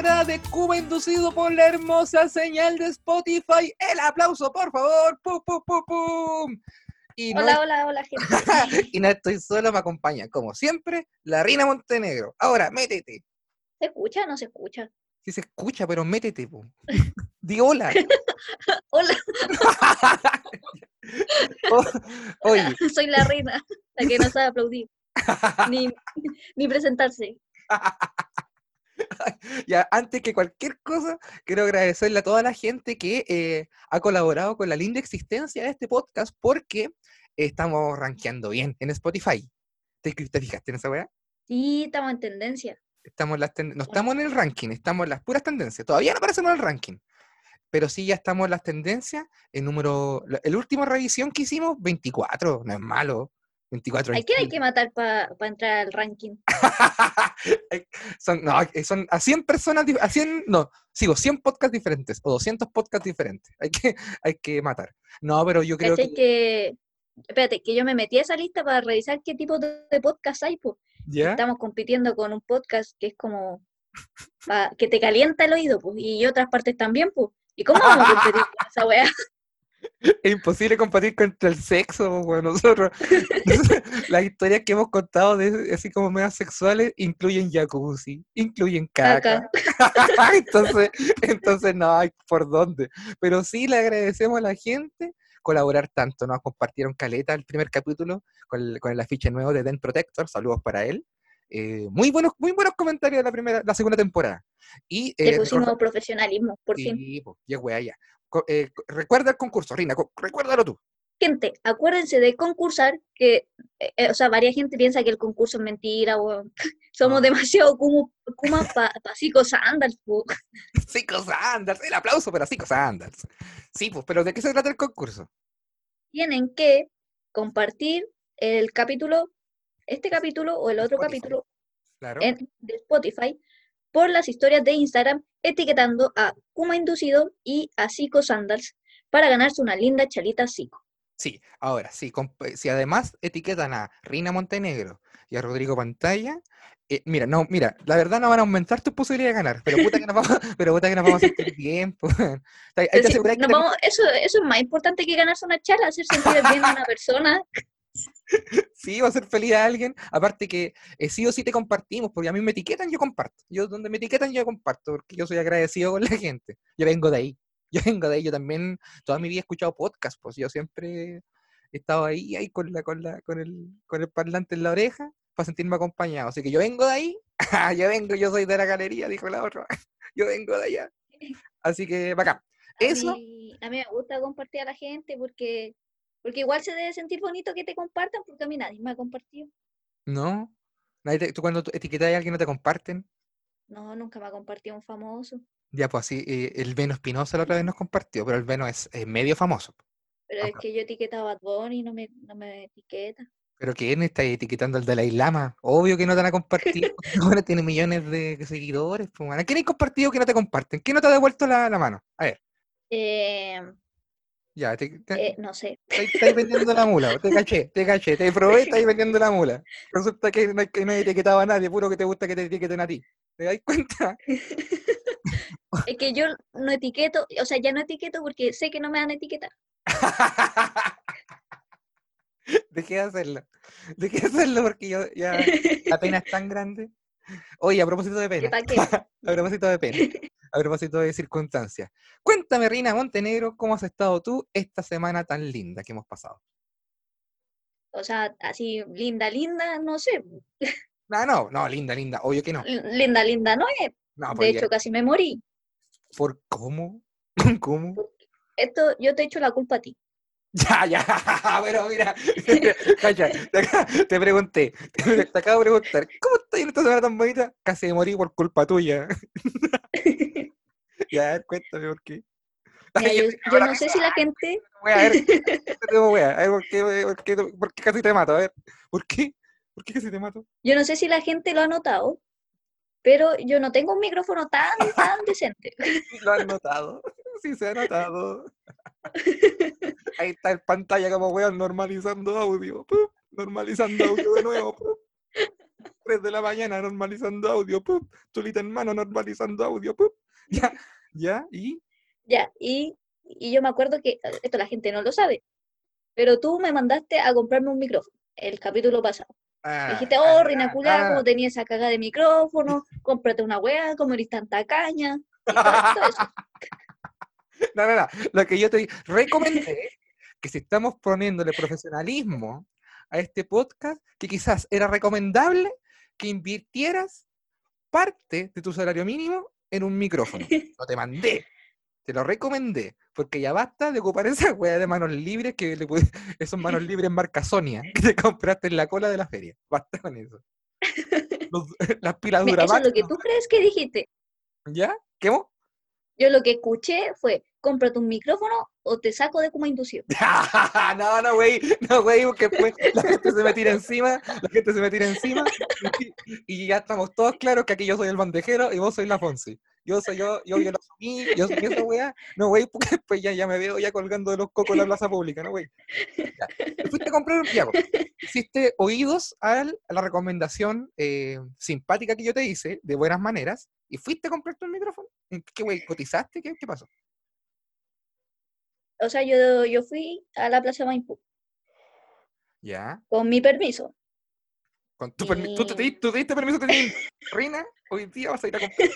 temporada de Cuba inducido por la hermosa señal de Spotify. El aplauso, por favor. ¡Pum, pum, pum, pum! Y no, Hola, hola, hola, gente. y no estoy solo, me acompaña, como siempre, la Rina Montenegro. Ahora, métete. ¿Se escucha o no se escucha? Si se escucha, pero métete, po. Di hola. Hola, O- Oye, soy la reina, la que no sabe aplaudir, ni, ni presentarse. ya, antes que cualquier cosa, quiero agradecerle a toda la gente que eh, ha colaborado con la linda existencia de este podcast porque estamos rankeando bien en Spotify. ¿Te, te fijaste en esa weá? Sí, estamos en tendencia. Estamos las ten- no estamos en el ranking, estamos en las puras tendencias. Todavía no aparecemos en el ranking, pero sí ya estamos en las tendencias. El número, la- el último revisión que hicimos, 24, no es malo. 24 ¿A quién hay que matar para entrar al ranking? Hay- son, no, eh, son a 100 personas, a 100, no, sigo, 100 podcasts diferentes o 200 podcasts diferentes. Hay que, hay que matar. No, pero yo creo ¿Cachai que, que... Espérate, que yo me metí a esa lista para revisar qué tipo de, de podcast hay, pues. ¿ya? Estamos compitiendo con un podcast que es como... pa- que te calienta el oído, pues, y otras partes también, pues. ¿Y cómo vamos a competir con esa weá? Es imposible compartir contra el sexo, bueno, nosotros. Las historias que hemos contado de así como medias sexuales incluyen jacuzzi, incluyen caca. Caca. entonces, entonces no hay por dónde. Pero sí le agradecemos a la gente colaborar tanto. Nos compartieron caleta el primer capítulo con el, con el afiche nuevo de Den Protector. Saludos para él. Eh, muy buenos, muy buenos comentarios de la primera, la segunda temporada. Y Le eh, pusimos recorda- profesionalismo, por fin. Sí, ya wea, ya. Eh, recuerda el concurso, Rina, recuérdalo tú. Gente, acuérdense de concursar, que, eh, eh, o sea, varias gente piensa que el concurso es mentira, weón. Somos No. demasiado como para pa. Psico Sandals, el aplauso para Sandals. Sí, pues, pero ¿de qué se trata el concurso? Tienen que compartir el capítulo, este capítulo o el otro Spotify. capítulo Claro. en, de Spotify por las historias de Instagram etiquetando a Kuma Inducido y a Psico Sandals para ganarse una linda chalita Psico. Sí, ahora, sí, comp- si además etiquetan a Rina Montenegro y a Rodrigo Pantalla, eh, mira, no, mira, la verdad no van a aumentar tus posibilidades de ganar, pero puta que nos vamos, pero puta que nos vamos a sentir bien, pues. Sí, que te- vamos- eso, eso es más importante que ganarse una chala, hacer sentir bien a una persona. sí va a ser feliz a alguien, aparte que eh, sí o sí te compartimos, porque a mí me etiquetan, yo comparto. Yo donde me etiquetan, yo comparto, porque yo soy agradecido con la gente. Yo vengo de ahí, yo vengo de ahí, yo también toda mi vida he escuchado podcast, pues yo siempre he estado ahí, ahí con la, con la, con el, con el parlante en la oreja para sentirme acompañado. Así que yo vengo de ahí, yo vengo, yo soy de la galería, dijo la otra, yo vengo de allá. Así que bacán. A Eso, mí, a mí me gusta compartir a la gente porque, porque igual se debe sentir bonito que te compartan porque a mí nadie me ha compartido. ¿no? Nadie te- tú cuando etiquetas a alguien no te comparten. No, nunca me ha compartido un famoso. Ya, pues así, eh, el Veno Espinosa la otra vez nos compartió, pero el Veno es, es medio famoso. Pero es que yo etiquetaba a Bad Bunny y no me, no me etiqueta. Pero ¿quién está etiquetando al Dalai Lama? Obvio que no te compartir. porque Ahora tiene millones de seguidores. Pues. ¿A quién hay compartido que no te comparten? ¿Quién no te ha devuelto la, la mano? A ver, Eh, ya, te, te- eh, no sé. estáis- vendiendo la mula. Te caché, te caché, te probé, estáis vendiendo la mula. Resulta que no, que no hay etiquetado a nadie, puro que te gusta que te etiqueten a ti. ¿Te das cuenta? Es que yo no etiqueto, o sea, ya no etiqueto porque sé que no me van a etiquetar. Dejé de hacerlo. Dejé de hacerlo porque yo ya la pena es tan grande. Oye, a propósito de pena. ¿Para qué? A propósito de pena. A propósito de circunstancias. Cuéntame, Rina Montenegro, ¿cómo has estado tú esta semana tan linda que hemos pasado? O sea, así, linda, linda, no sé. No, no, no, linda, linda. Obvio que no. Linda, linda, no es. No, De hecho, casi me morí. ¿por cómo? ¿Cómo? Esto, yo te echo la culpa a ti. Ya, ya, pero mira, cacha, te, pregunté, te, te acabo de preguntar, ¿cómo estás en esta semana tan bonita? Casi me morí por culpa tuya. Ya, a ver, cuéntame por qué. Mira, yo, no sé si la gente, Wea, a ver, wea, a ver, ¿por qué, por, qué, por qué casi te mato? A ver, ¿por qué? ¿Por qué casi te mato? yo no sé si la gente lo ha notado, pero yo no tengo un micrófono tan, tan decente. Lo han notado, sí se ha notado. Ahí está el pantalla como weón normalizando audio, ¡pum! normalizando audio de nuevo. ¡pum! 3 de la mañana normalizando audio, ¡pup! Tulita en mano normalizando audio, ¡pup! Ya, ya, y. Ya, y, y yo me acuerdo que eh, esto la gente no lo sabe, pero tú me mandaste a comprarme un micrófono el capítulo pasado. Me Ah, dijiste, oh, Reina ah, ah. como tenía esa cagada de micrófono, cómprate una weá, como eres tanta caña. y todo- todo eso. No, no, no. Lo que yo te recomendé, que si estamos poniéndole profesionalismo a este podcast, que quizás era recomendable que invirtieras parte de tu salario mínimo en un micrófono. Lo te mandé, te lo recomendé, porque ya basta de ocupar esa wea de manos libres que le pudi- esos manos libres marca Sonia que te compraste en la cola de la feria. Basta con eso. Los- las pilas Eso es lo que tú crees que dijiste. ¿Ya? ¿Qué vos? Yo lo que escuché fue, cómprate un micrófono o te saco de como inducido. no, no, güey, no, güey, porque después la gente se me tira encima, la gente se me tira encima y, ya estamos todos claros que aquí yo soy el bandejero y vos sois la Fonsi. Yo soy yo, yo, yo lo asumí, yo soy esa weá. No, güey, porque después ya, ya me veo ya colgando de los cocos en la plaza pública, ¿no, güey? Fuiste a comprar un piago. Hiciste oídos a la recomendación eh, simpática que yo te hice, de buenas maneras, y fuiste a comprarte un micrófono. ¿Qué, güey, cotizaste? ¿Qué, qué pasó? O sea, yo, yo fui a la Plaza Maipú Ya. con mi permiso. Con tu permi- ¿Tú, te, tú diste permiso de tener Rina? Hoy día vas a ir a comprar.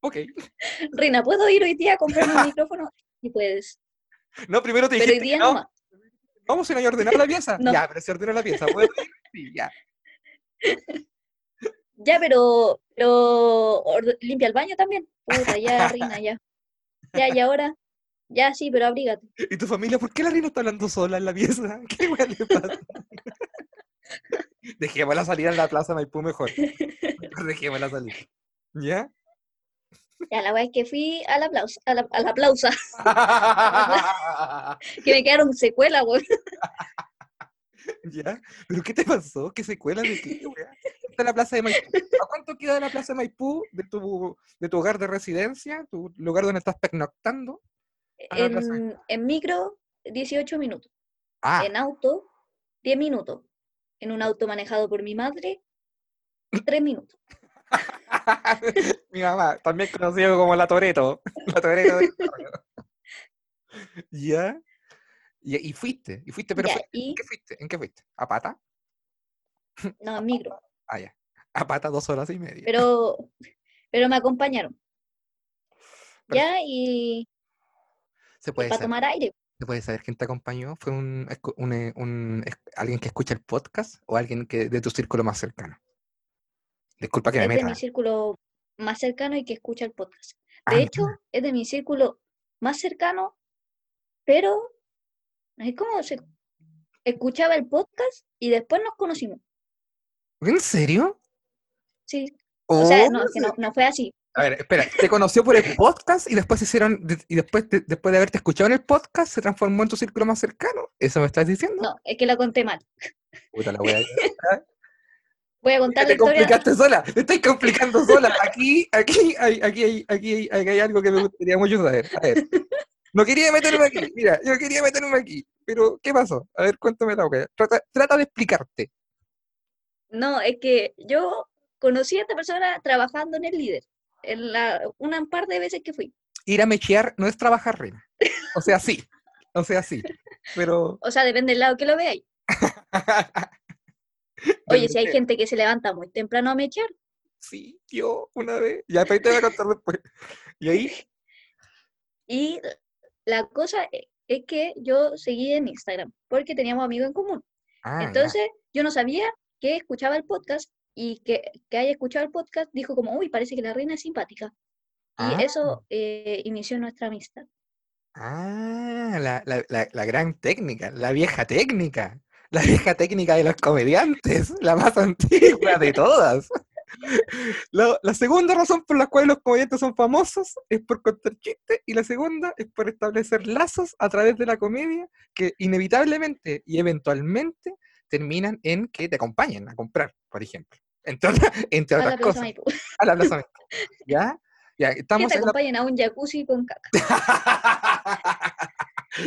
ok. Reina, ¿puedo ir hoy día a comprarme un micrófono? Y pues, No, primero te pero hoy día que no. no. Vamos a ir a ordenar la pieza. No. Ya, pero se ordena la pieza. ¿Puedo ir? Sí, ya. Ya, pero, pero limpia el baño también. Puta, ya, Rina, ya. Ya, y ahora, ya sí, pero abrígate. ¿Y tu familia? ¿Por qué la Rina está hablando sola en la pieza? ¿Qué weá le pasa? Dejémosla salir en la plaza Maipú mejor. Dejémosla salir. ¿Ya? Ya, la weá es que fui a la aplausa, a la, a la aplausa, que me quedaron secuelas, weón. ¿Ya? ¿Pero qué te pasó? ¿Qué secuela de qué, weá? Está la plaza de Maipú. ¿A cuánto queda de la plaza de Maipú de tu, de tu hogar de residencia? ¿Tu lugar donde estás pernoctando? En, en micro, 18 minutos. Ah, En auto, 10 minutos. En un auto manejado por mi madre, 3 minutos. mi mamá, también conocido como la Toreto. La Toreto. ¿Ya? Y, y fuiste, y fuiste, pero Ya, ¿en qué fuiste? ¿En qué fuiste? ¿A pata? no, en micro. Ah, ya. A pata dos horas y media. Pero, pero me acompañaron. Pero- Ya, y, Se puede para saber, tomar aire. se puede saber quién te acompañó. ¿Fue un, un, eh, un alguien que escucha el podcast o alguien que de tu círculo más cercano? Disculpa que me Es de meta. mi círculo más cercano y que escucha el podcast. Ah, De hecho, es de mi círculo más cercano, pero es como se escuchaba el podcast y después nos conocimos. ¿En serio? Sí. O sea, Oh, no, es que no, no fue así. A ver, espera, te conoció por el podcast y después se hicieron, y después de, después de haberte escuchado en el podcast, se transformó en tu círculo más cercano. ¿Eso me estás diciendo? No, es que la conté mal. Puta la wea. Voy a contar la Te complicaste sola, te estás complicando sola. Aquí, aquí, hay, aquí, hay, aquí, hay, aquí hay algo que me gustaría mucho saber. A ver, no quería meterme aquí, mira, yo quería meterme aquí, pero ¿qué pasó? A ver, cuéntame la wea. Trata, trata de explicarte. No, es que yo conocí a esta persona trabajando en el líder. En la, una un par de veces que fui. Ir a mechear no es trabajar, reina. O sea, sí, o sea, sí, pero... O sea, depende del lado que lo veáis. Oye, si hay gente que se levanta muy temprano a mechar, Sí, yo una vez. Ya, te voy a contar después. Y ahí, Y la cosa e- es que yo seguí en Instagram porque teníamos amigos en común. ah, ya. Entonces, yo no sabía que escuchaba el podcast y que, que haya escuchado el podcast dijo como, uy, parece que la reina es simpática. Y Ah. eso eh, inició nuestra amistad. Ah, la, la, la, la gran técnica, la vieja técnica, la vieja técnica de los comediantes, la más antigua de todas. La, la segunda razón por la cual los comediantes son famosos es por contar chistes y la segunda es por establecer lazos a través de la comedia que inevitablemente y eventualmente terminan en que te acompañen a comprar, por ejemplo. Entre A otras cosas, Maipú. a la Plaza Maipú. ¿Ya? Ya, Que estamos te en la acompañen a un jacuzzi con caca.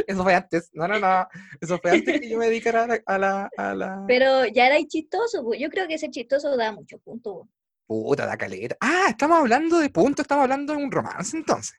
Eso fue antes. No, no, no. Eso fue antes que yo me dedicara a la. A la, a la... Pero ya era chistoso, pues. Yo creo que ese chistoso da mucho punto. Puta, da caleta. Ah, estamos hablando de punto, estamos hablando de un romance entonces.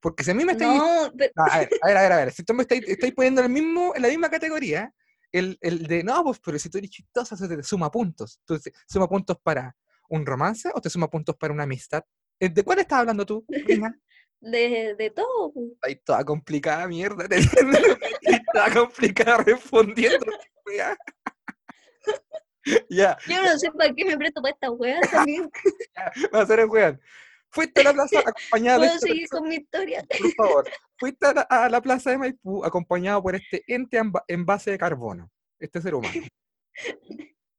Porque si a mí me estáis. No, pero- No, a ver, a ver, a ver, a ver. Si tú me estáis, estáis poniendo en, el mismo, en la misma categoría, el, el de no, pues, pero si tú eres chistosa, se te suma puntos. ¿Tú te suma puntos para un romance o te suma puntos para una amistad? Eh, ¿De cuál estás hablando tú, Rina? de, de todo. pues. Ahí toda complicada, mierda. toda complicada respondiendo. ya, Yo no sé para qué me presto para esta weá también. va a ser el weón. Fuiste a la plaza acompañada de Puedo esta seguir con mi historia. por favor. Fuiste a la, a la plaza de Maipú acompañado por este ente en base de carbono, este ser humano.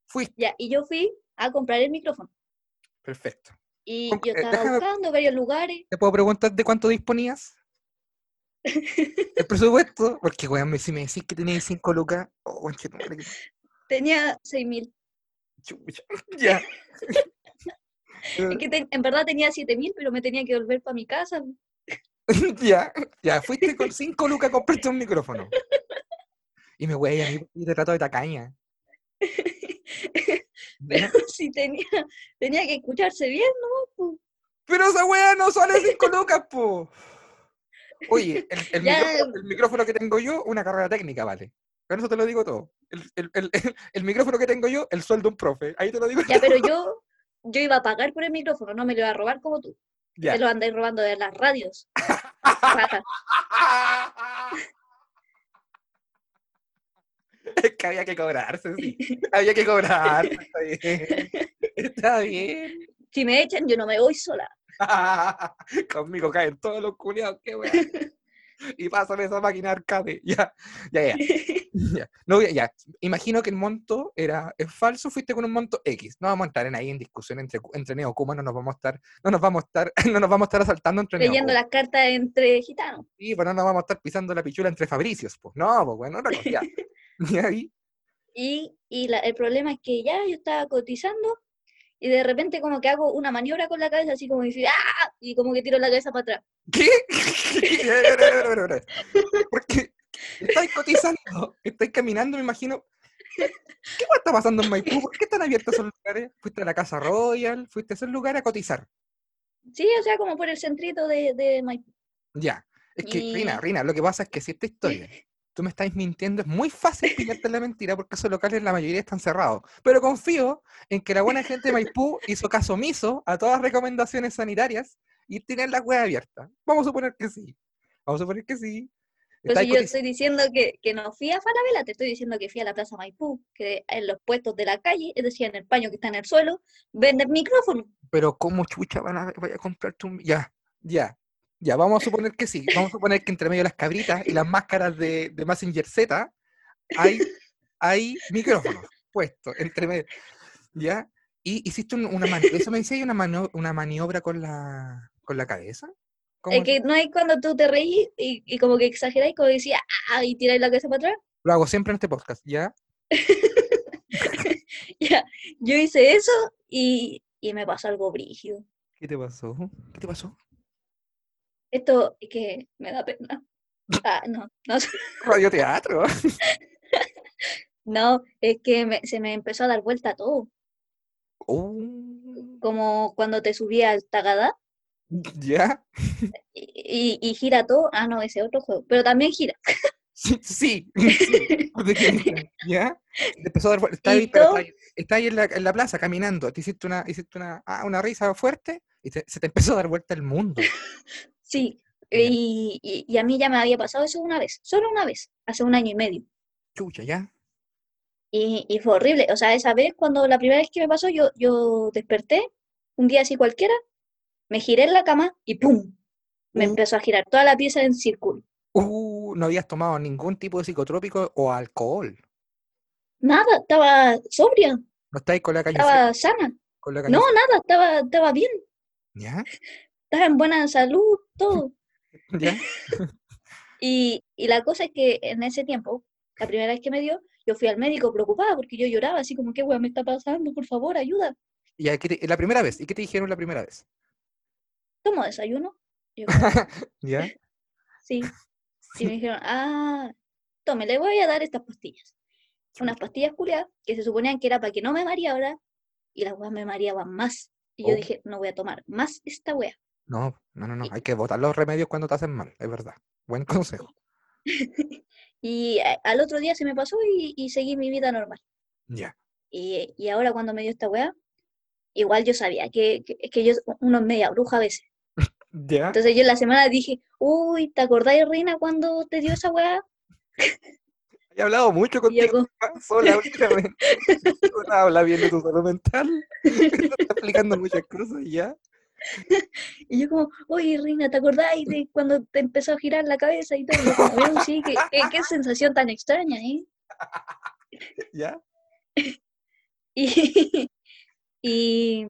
Fuiste, Ya, y yo fui a comprar el micrófono. perfecto. Y Com- yo estaba déjame- buscando varios lugares. ¿Te puedo preguntar de cuánto disponías? El presupuesto, porque weón, si me decís que tenías 5 lucas, oh, Tenía 6 mil. ya. Es que te- en verdad tenía 7 mil, pero me tenía que volver para mi casa. ya, ya, fuiste con 5 lucas a comprarte un micrófono. Y me wey, a mí y te trato de tacaña. Pero sí tenía, tenía que escucharse bien, ¿no? Pero esa wea no sale 5 lucas, po. Oye, el, el micrófono, el micrófono que tengo yo, una carrera técnica, vale. Con eso te lo digo todo. El, el- el- el- el micrófono que tengo yo, el sueldo de un profe. Ahí te lo digo Ya, todo. pero yo, yo iba a pagar por el micrófono, no me lo iba a robar como tú. Ya. Te lo andáis robando de las radios. Es que había que cobrarse, sí. Había que cobrarse. Está bien. Está bien. Si me echan, yo no me voy sola. Conmigo caen todos los culiados, qué weá. Y pásame esa máquina arcade. Ya, ya, ya. ya. No, ya, ya. Imagino que el monto era es falso, fuiste con un monto X. No vamos a estar en ahí en discusión entre, entre neocumas, no nos vamos a estar, no nos vamos a estar, no nos vamos a estar asaltando entre Leyendo las cartas entre gitanos. Sí, pero no nos vamos a estar pisando la pichula entre Fabricios, pues. No, pues bueno, cosa. Ya. Y ahí, Y, y la- el problema es que ya yo estaba cotizando y de repente como que hago una maniobra con la cabeza, así como decir, ¡ah! Y como que tiro la cabeza para atrás. ¿Qué? Porque estáis cotizando, estáis caminando, me imagino. ¿Qué está pasando en Maipú? ¿Por qué están abiertos esos lugares? ¿Fuiste a la Casa Royal? ¿Fuiste a ese lugar a cotizar? Sí, o sea, como por el centrito de, de Maipú. Ya. Es que, Y- Rina, Rina, lo que pasa es que si esta historia tú me estáis mintiendo, es muy fácil pillarte la mentira porque esos locales la mayoría están cerrados. Pero confío en que la buena gente de Maipú hizo caso omiso a todas las recomendaciones sanitarias y tienen la web abierta. Vamos a suponer que sí. Vamos a suponer que sí. Pero si yo estoy diciendo que, que no fui a Falabella, te estoy diciendo que fui a la Plaza Maipú, que en los puestos de la calle, es decir, en el paño que está en el suelo, venden micrófonos. Pero ¿cómo chucha van a, vaya a comprarte un... Ya, ya, ya, vamos a suponer que sí. Vamos a suponer que entre medio de las cabritas y las máscaras de, de Messenger Z hay, hay micrófonos puestos entre medio. ¿Ya? Y hiciste un- una maniobra, eso me decía, ¿hay una, mano- una maniobra con la, con la cabeza? ¿Cómo Es que no hay cuando tú te reís y, y como que exageráis, como decía, ah, y tiráis la cabeza para atrás. Lo hago siempre en este podcast, ¿ya? Ya, yo hice eso y, y me pasó algo brígido. ¿Qué te pasó? ¿Qué te pasó? Esto es que me da pena. Ah, no, no, sé. Radioteatro. no, es que me- se me empezó a dar vuelta todo. Oh, Como cuando te subí al Tagadá ¿Ya? y, y, y gira todo. Ah, no, ese otro juego. Pero también gira. Sí. ¿Ya? Te empezó a dar vuelta. Está Y ahí, pero todo- está ahí, está ahí en, la, en la plaza caminando. Te hiciste una, hiciste una, ah, una risa fuerte y te- se te empezó a dar vuelta el mundo. Sí. Y, y, y a mí ya me había pasado eso una vez, solo una vez, hace un año y medio. Chucha, ¿ya? Y, y fue horrible. O sea, esa vez, cuando la primera vez que me pasó, yo, yo desperté, un día así cualquiera, me giré en la cama y ¡pum! Me Uh. empezó a girar toda la pieza en círculo. Uh, no habías tomado ningún tipo de psicotrópico o alcohol. Nada, estaba sobria, No estáis con la caña estaba sana. con la caña No, nada, estaba, estaba bien, ¿Ya? Estaba en buena salud, todo. ¿Ya? Y, y la cosa es que en ese tiempo, la primera vez que me dio, yo fui al médico preocupada porque yo lloraba, así como, ¿qué hueá me está pasando? Por favor, ayuda. ¿Y a qué te- la primera vez? ¿Y qué te dijeron la primera vez? ¿Tomo desayuno? Yo, ¿Ya? sí. Y me dijeron, ah, tome, le voy a dar estas pastillas. Unas pastillas culiadas que se suponían que era para que no me mareara y las weas me mareaban más. Y yo Oh. dije, no voy a tomar más esta wea. No, no, no, no. Hay que botar los remedios cuando te hacen mal, es verdad. Buen consejo. Y a- al otro día se me pasó y, y seguí mi vida normal. Ya. Y, y ahora cuando me dio esta wea, igual yo sabía que, que, que yo, uno es media bruja a veces. Ya. Entonces yo en la semana dije, uy, ¿te acordáis, Reina, cuando te dio esa wea? He hablado mucho contigo como, sola últimamente. Habla bien de tu salud mental. Está explicando muchas cosas ya. y yo como, oye, Reina, ¿te acordáis de cuando te empezó a girar la cabeza y todo? Y yo como, "Oh, sí, qué, qué- qué sensación tan extraña, ¿eh? Ya. Y, y,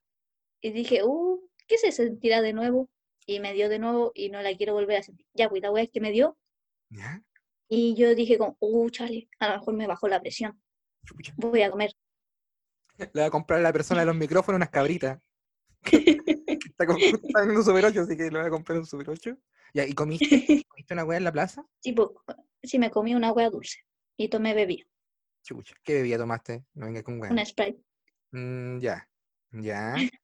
y dije, uh, ¿qué se sentirá de nuevo? Y me dio de nuevo y no la quiero volver a sentir. Ya, pues la wea es que me dio. Ya. Y yo dije como, uh, chale, a lo mejor me bajó la presión. Voy a comer. Le voy a comprar a la persona de los micrófonos unas cabritas. Está, un Super 8, así que le voy a comprar un Super 8. Ya, ¿y comiste? ¿Comiste una weá en la plaza? Sí, pues, sí me comí una wea dulce y tomé bebida, Chucha. ¿Qué bebida tomaste? No venga con weá. una Sprite. Mm, ya. Ya.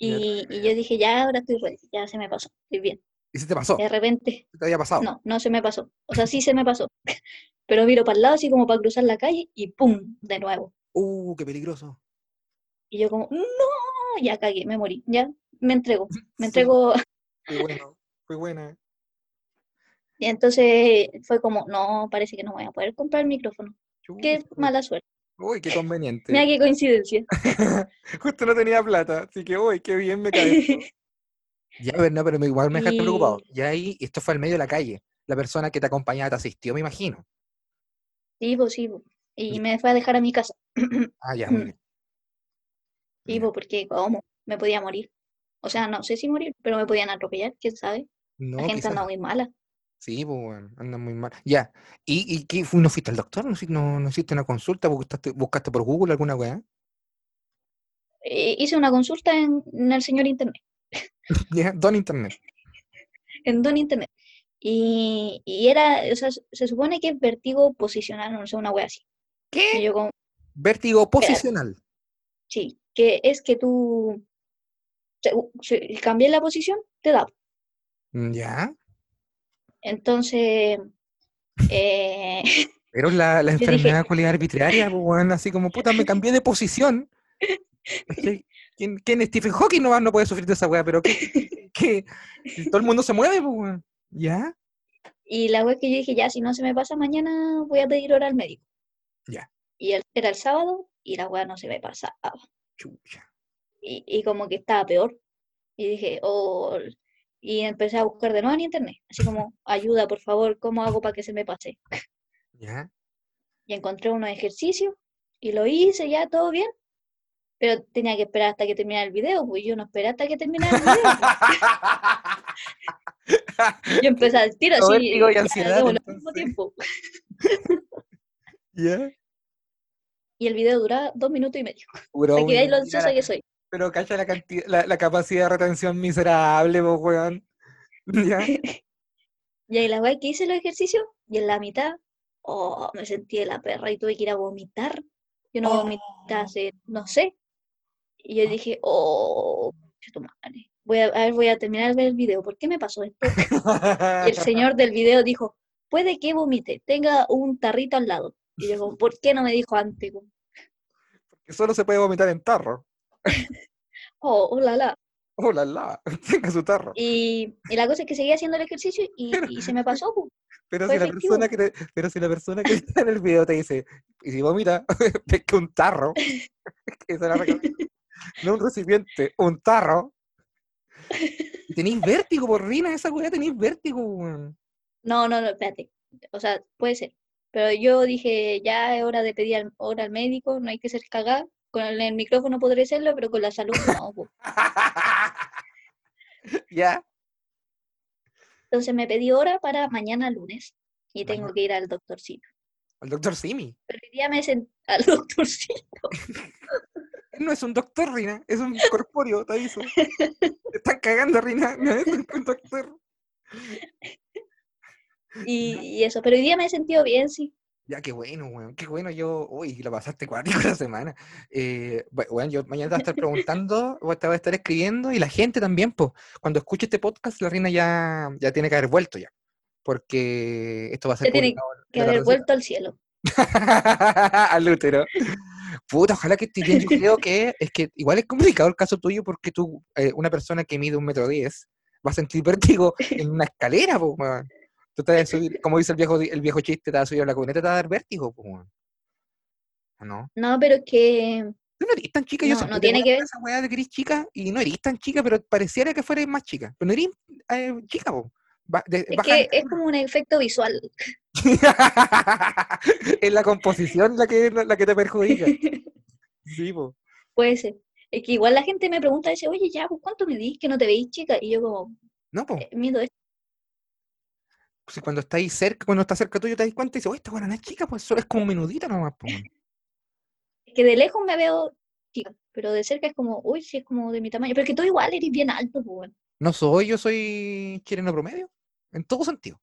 Y, y yo dije, ya, ahora estoy ready, ya se me pasó, estoy bien. ¿Y se te pasó? De repente, ¿Se te había pasado? no, no se me pasó. O sea, sí se me pasó. Pero miro para el lado así como para cruzar la calle y ¡pum! de nuevo. Uh, qué peligroso. Y yo como, no, ya cagué, me morí, ya, me entrego, me Sí, entrego. Fue bueno. Fue buena. Y entonces fue como, no, parece que no voy a poder comprar el micrófono. Qué mala suerte. Uy, qué conveniente. Mira qué coincidencia. Justo no tenía plata, así que uy, qué bien me cae. esto. Ya, pero no, pero igual me dejaste preocupado. Y- Ya ahí, esto fue al medio de la calle. La persona que te acompañaba te asistió, me imagino. Sí, pues sí, pues. Y me fue a dejar a mi casa. Ah, ya, muy bien. Sí, pues porque, ¿cómo? Me podía morir. O sea, no sé si morir, pero me podían atropellar, quién sabe. No, La gente quizás. anda muy mala. Sí, pues bueno, anda muy mal. Ya. ¿Y, y qué? ¿No fuiste al doctor? ¿No, fuiste- no, no hiciste una consulta? ¿Buscaste, buscaste por Google alguna weá? Eh, hice una consulta en, en el señor Internet, Ya, don internet. en Don Internet. Y, y era, o sea, se supone que es vértigo posicional, no sé, una wea así. ¿Qué? yo como, Vértigo posicional. sí, que es que tú, cambias la posición, te da. Mm, Ya. Entonces, eh, Pero la, la Yo dije- enfermedad cualidad arbitraria, pues, weón, así como, puta, me cambié de posición. ¿Quién, quién Stephen Hawking no, no puede sufrir de esa weá? Pero que, que, todo el mundo se mueve, pues. ¿Ya? y la wea que yo dije, ya, si no se me pasa mañana, voy a pedir hora al médico. Ya. Y el- era el sábado y la wea no se me pasaba. Chucha. Y, y como que estaba peor. Y dije, oh, y empecé a buscar de nuevo en internet, así como, ayuda, por favor, ¿cómo hago para que se me pase? ¿Ya? Y encontré unos ejercicios y lo hice, ya todo bien, pero tenía que esperar hasta que terminara el video, pues yo no esperé hasta que terminara el video. pues. Yo empecé al tiro así, y ansiedad, hagámoslo al mismo entonces. tiempo. ¿Ya? Y el video duraba dos minutos y medio, que veáis lo ansiosa que soy. Pero cacha la, cantidad, la, la capacidad de retención miserable, pues, weón. ¿Ya? Y ahí la weá que hice los ejercicios, y en la mitad, oh, me sentí de la perra y tuve que ir a vomitar. Yo no vomité hace, no sé. Y yo dije, oh, tu madre. Voy a, a ver, voy a terminar de ver el video. ¿Por qué me pasó esto? Y el señor del video dijo, puede que vomite, tenga un tarrito al lado. Y yo ¿por qué no me dijo antes? Como, Que solo se puede vomitar en tarro. Oh, oh, la, la. Oh, la, la. Tenga su tarro. Y, y la cosa es que seguía haciendo el ejercicio y, y se me pasó. Pero fue si, la persona que te- pero si la persona que está en el video te dice, y si vomita, pesca un tarro. que se la recomiendo. no un recipiente, un tarro. Tenéis vértigo, por rina, esa weá tenéis vértigo. No, no, no, espérate. O sea, puede ser. Pero yo dije, ya es hora de pedir al- hora al médico, no hay que ser cagada. Con el, micrófono podré serlo, pero con la salud no. ¿Ya? Entonces me pedí hora para mañana lunes y tengo que ir al doctorcito. El doctor Simi. Pero hoy día me senté al doctorcito. Él no es un doctor, Rina, es un corpóreo, te aviso. Te están cagando, Rina, no es un un doctor. Y, y eso, pero hoy día me he sentido bien, sí. Ya, qué bueno, weón, qué bueno. Yo, uy, lo pasaste cuático la semana. Eh, bu- bueno, yo mañana te voy a estar preguntando, o te voy a estar escribiendo, y la gente también, pues, cuando escuche este podcast, la reina ya, ya tiene que haber vuelto ya. Porque esto va a ser Ya tiene Que haber vuelto al cielo. al útero. Puta, ojalá que estés bien. Yo creo que es que igual es complicado el caso tuyo porque tú, eh, una persona que mide un metro diez, va a sentir vértigo en una escalera, po, weón. Tú te vas a subir, como dice el viejo, el viejo chiste, te vas a subir a la cuneta, te va a dar vértigo, po, weón. ¿O no? No, pero es que Tú no eres tan chica, yo No, siempre no tiene que ver. esa weá de que eres chica y no eres tan chica, pero pareciera que fueras más chica. Pero no eres eh, chica, po. Ba- de- es que es como un efecto visual. es la composición la que, la que te perjudica. Sí, po. Puede ser. Es que igual la gente me pregunta, dice, oye, ya, pues, ¿cuánto medís que no te veís chica? Y yo como, No, po. eh, mido esto. Si cuando estáis cerca, cuando está cerca tuyo te das cuenta y dices, oye, esta buena no es chica, pues solo es como menudita nomás, weón". Es que de lejos me veo chica, pero de cerca es como, uy, sí, es como de mi tamaño. Pero es que tú igual eres bien alto, pues. No soy, yo soy chileno promedio, en todo sentido.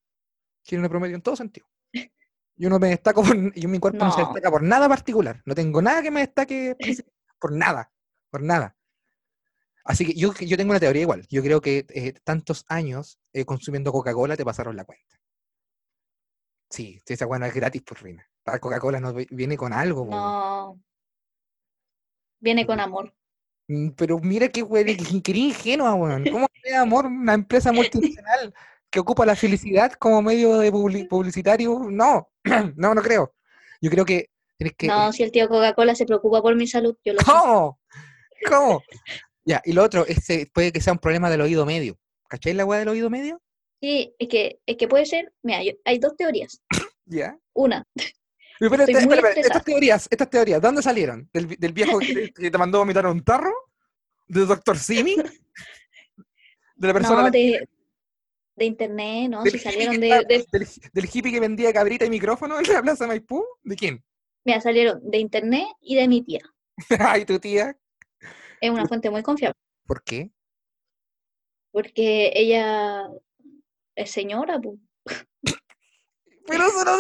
Chileno promedio en todo sentido. Yo no me destaco por, yo mi cuerpo no. se destaca por nada particular. No tengo nada que me destaque por nada, por nada. Así que yo, yo tengo una teoría igual. Yo creo que eh, tantos años eh, consumiendo Coca-Cola te pasaron la cuenta. Sí, esa buena es gratis por Rina. La Coca-Cola no vi- viene con algo. No. Viene con amor. Mm, Pero mira qué que eres ingenua, weón. ¿Cómo es amor una empresa multinacional que ocupa la felicidad como medio de publi- publicitario? No, no, no creo. Yo creo que tienes que. No, si el tío Coca-Cola se preocupa por mi salud, yo lo sé. ¿Cómo? Ya, y lo otro, este, puede que sea un problema del oído medio. ¿Cachai la weá del oído medio? Sí, es que, es que puede ser, mira, yo- hay dos teorías. Ya. Una, Pero espera, Estoy espera, muy espera, estresada. estas teorías, estas teorías, ¿de dónde salieron? ¿Del, del viejo que, que te mandó a vomitar a un tarro? ¿De Doctor Simi? ¿De la persona no, de, de internet, ¿no? del, Si salieron de- del, del hippie que vendía cabrita y micrófono en la plaza Maipú? ¿De quién? mira, salieron de internet y de mi tía. Ay, tu tía. Es una fuente muy confiable, ¿Por qué? porque ella es señora, pues. Pero eso no...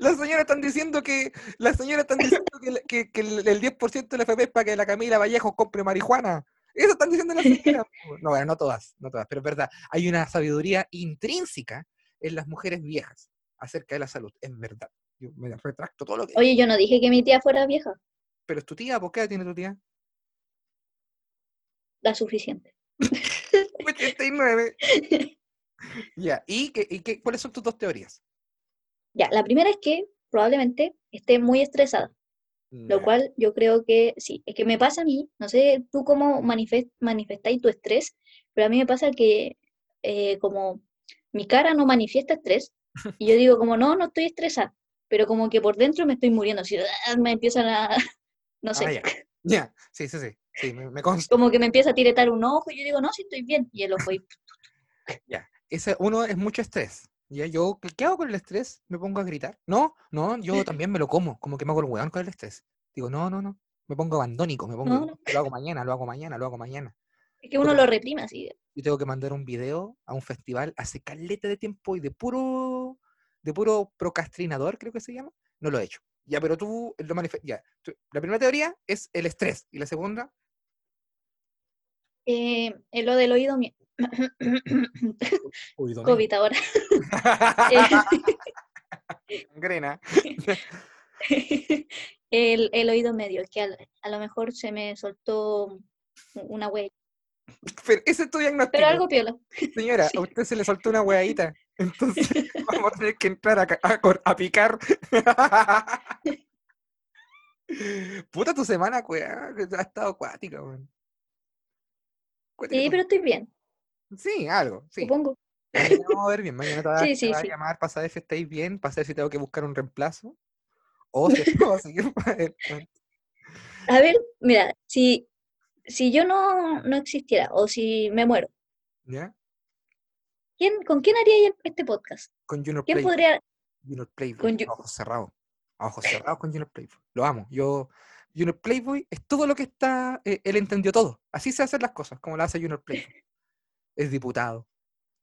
las señoras están diciendo que... Las señoras están diciendo que, el- que- que el, el 10% del FP es para que la Camila Vallejo compre marihuana. Eso están diciendo las señoras. No, bueno, no todas, no todas, pero es verdad. Hay una sabiduría intrínseca en las mujeres viejas acerca de la salud. Es verdad. Yo me retracto todo lo que... Oye, yo no dije que mi tía fuera vieja, Pero es tu tía, ¿por qué tiene tu tía? La suficiente. 89. Ya, ¿y, qué, y qué- cuáles son tus dos teorías? Ya, la primera es que probablemente esté muy estresada, lo cual yo creo que sí, es que me pasa a mí, no sé tú cómo manifest, manifestáis tu estrés, pero a mí me pasa que eh, como mi cara no manifiesta estrés, y yo digo como no, no estoy estresada, pero como que por dentro me estoy muriendo, así, me empiezan a, no sé, Ah, ya. Ya, sí, sí, sí. Sí, me, me consta. como que me empieza a tiretar un ojo, y yo digo no, sí estoy bien, y el ojo ahí, Ya. Ese uno es mucho estrés. Ya, yo, ¿qué, hago con el estrés? ¿Me pongo a gritar? No, no, yo también me lo como, como que me hago el weón con el estrés. Digo, no, no, no. Me pongo abandónico, me pongo, No, no. lo hago mañana, lo hago mañana, lo hago mañana. es que uno Porque- lo reprime así, Yo tengo que mandar un video a un festival hace caleta de tiempo y de puro, de puro procrastinador, creo que se llama. No lo he hecho. Ya, pero tú lo manifestas. Ya. tú- La primera teoría es el estrés. Y la segunda, Eh, es lo del oído. Uy, domingo. COVID ahora. El, el oído medio, que a, lo mejor se me soltó una huella. Pero ese es tu diagnóstico. Pero algo piola. Señora, Sí. a usted se le soltó una hueadita. Entonces vamos a tener que entrar a, a a picar. Puta tu semana, cuea, ha estado acuática, weón. Sí, pero estoy bien, Sí, algo, sí. supongo. Mañana vamos a ver bien. Mañana te va, Sí, te sí, va sí. a llamar para saber si estáis bien, para saber si tengo que buscar un reemplazo. O si puedo seguir para adelante. A ver, mira, si, si yo no, no existiera o si me muero, ¿Ya? ¿quién, ¿con quién haría este podcast? Con Junior ¿Quién Playboy. podría? Junior Playboy. Con a ojos cerrados. A ojos cerrados con Junior Playboy. Lo amo. Yo, Junior Playboy es todo lo que está. eh, él entendió todo. Así se hacen las cosas, como lo hace Junior Playboy. Es diputado,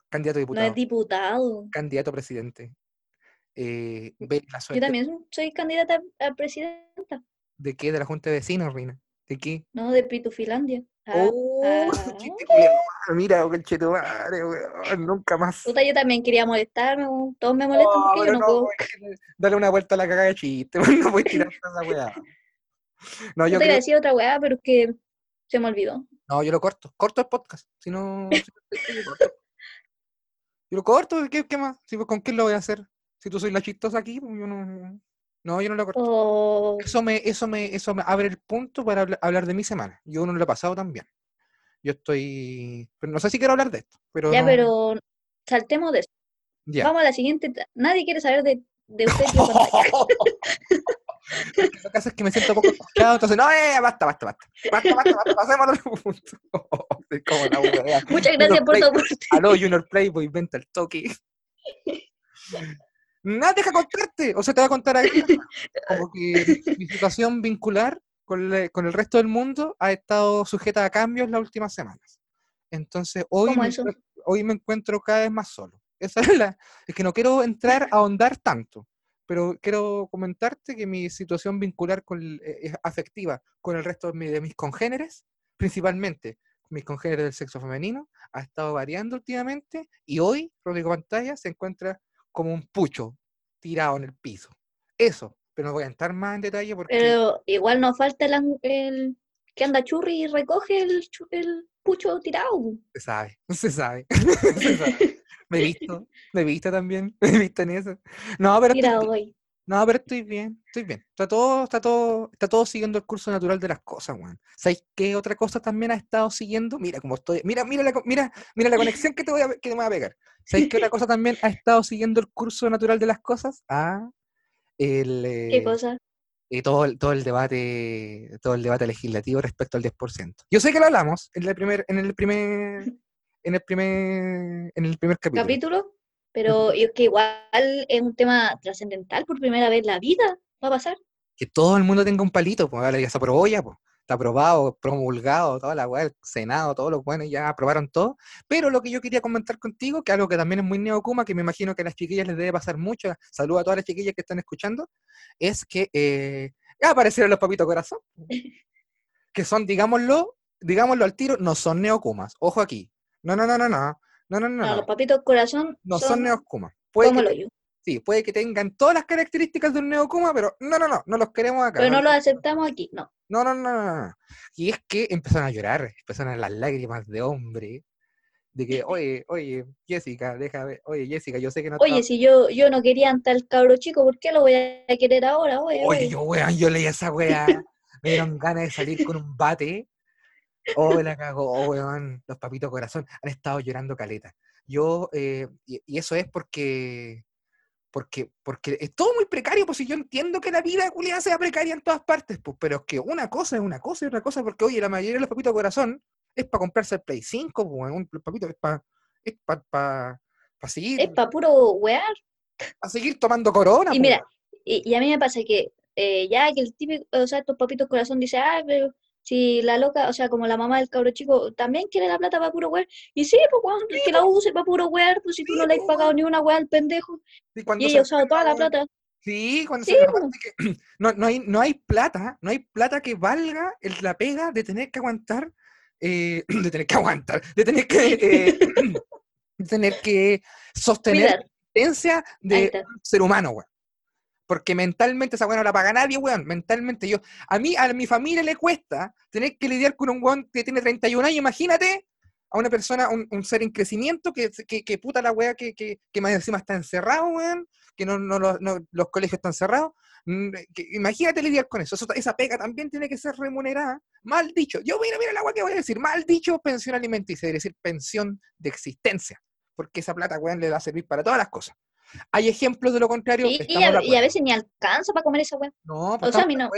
candidato a No diputado, es diputado. candidato a presidente. Eh, ve la Yo también soy candidata a presidenta, de qué, de la Junta de Vecinos, Rina. ¿De qué? ¿no? De Pitufilandia. Ah, Oh, ah. chiste culiao, mira, conchetumare, weón, nunca más. Puta, yo también quería molestarme, todos me molestan No, porque yo no no, puedo. dale una vuelta a la cagada de chiste, no puedes tirar esa weá. No, yo te iba a creo, decir otra weá, pero es que se me olvidó. no, yo lo corto, corto el podcast, si no, yo lo corto, ¿qué, qué más? Si, ¿Con quién lo voy a hacer? Si tú soy la chistosa aquí, pues yo no, no, yo no lo corto. Oh, Eso me, eso me, eso me abre el punto para habla- hablar de mi semana. Yo no lo he pasado tan bien. Yo estoy, pero no sé si quiero hablar de esto, pero ya, no- pero saltemos de eso. ya. Vamos a la siguiente. Nadie quiere saber de, de usted. Lo que hace es que me siento poco escuchado, entonces, no, eh, basta, basta, basta. Basta, basta, basta, pasemos al otro punto. Soy como la wea. Muchas gracias por tu aporte. Aló, Junior Playboy, venta el toque. Nada, deja contarte, o sea, te voy a contar ahí. Como que mi situación vincular con, le- con el resto del mundo ha estado sujeta a cambios las últimas semanas. Entonces, hoy ¿Cómo me, hoy me encuentro cada vez más solo. Esa es la. Es que no quiero entrar a ahondar tanto, pero quiero comentarte que mi situación vincular con, eh, es afectiva con el resto de, mi- de mis congéneres, principalmente mis congéneres del sexo femenino, ha estado variando últimamente y hoy Rodrigo Pantalla se encuentra como un pucho tirado en el piso. Eso, pero no voy a entrar más en detalle porque Pero igual nos falta el, el que anda churri y recoge el, el pucho tirado. se sabe, se sabe, se sabe. Me he visto, me he visto también, me he visto en eso. No, pero estoy Tirado bien, hoy. no, pero estoy bien, estoy bien. Está todo, está todo, está todo siguiendo el curso natural de las cosas, weón. ¿Sabéis qué otra cosa también ha estado siguiendo? Mira cómo estoy, mira, mira la, mira, mira la conexión que te voy a, que me voy a pegar. ¿Sabéis qué otra cosa también ha estado siguiendo el curso natural de las cosas? Ah, el, ¿Qué eh, cosa? y todo el, todo el debate todo el debate legislativo respecto al 10%. Yo sé que lo hablamos en el primer en el primer en el primer en el primer capítulo. Capítulo. Pero es que igual es un tema trascendental por primera vez en la vida. Va a pasar. Que todo el mundo tenga un palito, pues ahora ya se aprobó ya, pues. Está aprobado, promulgado, toda la weá, el Senado, todos los buenos ya aprobaron todo. Pero lo que yo quería comentar contigo, que algo que también es muy neocuma, que me imagino que a las chiquillas les debe pasar mucho, saludo a todas las chiquillas que están escuchando, es que eh, aparecieron los papitos corazón. que son, digámoslo, digámoslo al tiro, no son neocumas. Ojo aquí. No, no, no, no, no. No, no, no, No, los papitos corazón No son, son neocumas. Puede como que, sí, puede que tengan todas las características de un neocuma, pero no, no, no, no los queremos acá. Pero no no los aceptamos aquí. No. no, no, no, no, no. Y es que empezaron a llorar, empezaron las lágrimas de hombre. De que, oye, oye, Jessica, déjame, oye, Jessica, yo sé que no Oye, si yo, yo no quería ante el cabro chico, ¿por qué lo voy a querer ahora? Oye, Oye, oye. yo, weón, yo leí esa weá. Me dieron ganas de salir con un bate. Oh, la cagó, oh, weón. Los papitos corazón han estado llorando caleta. Yo, eh, y, y eso es porque, porque, porque es todo muy precario, pues si yo entiendo que la vida culiada sea precaria en todas partes, pues, pero es que una cosa es una cosa y otra cosa, porque oye, la mayoría de los papitos corazón es para comprarse el Play 5, pues, weón, los papitos es para es para seguir, Es para puro wear. pa seguir tomando corona. Y pues, mira, y a mí me pasa que eh, ya que el típico, o sea, estos papitos corazón dice, ah, pero si la loca, o sea, como la mamá del cabro chico también quiere la plata para puro wear, y sí, pues cuando que la use para puro wear, pues si tú no le has po, pagado weón. ni una weá al pendejo, Y y ella ha usado toda la weón, plata. Sí, cuando Sí, se po. aparte que no, no hay, no hay plata, no hay plata que valga el- la pega de tener que aguantar, eh, de tener que aguantar, de tener que, eh, de tener que sostener Cuidar. la existencia de un ser humano, weón. Porque mentalmente esa weón no la paga nadie, weón. Mentalmente yo, a mí, a mi familia le cuesta tener que lidiar con un weón que tiene 31 años, imagínate a una persona, un, ser en crecimiento, que, que, puta la weá que, que, más encima está encerrado, weón, que no, no, lo- no- los colegios están cerrados. Mm, imagínate lidiar con eso. Esa pega también tiene que ser remunerada. Mal dicho. Yo, mira, mira la weá que voy a decir. Mal dicho, pensión alimenticia, es decir, pensión de existencia. Porque esa plata, weón, le va a servir para todas las cosas. Hay ejemplos de lo contrario. Y, y a, y a acuerdo. veces ni alcanza para comer esa weá. No, pues O sea, a mí no.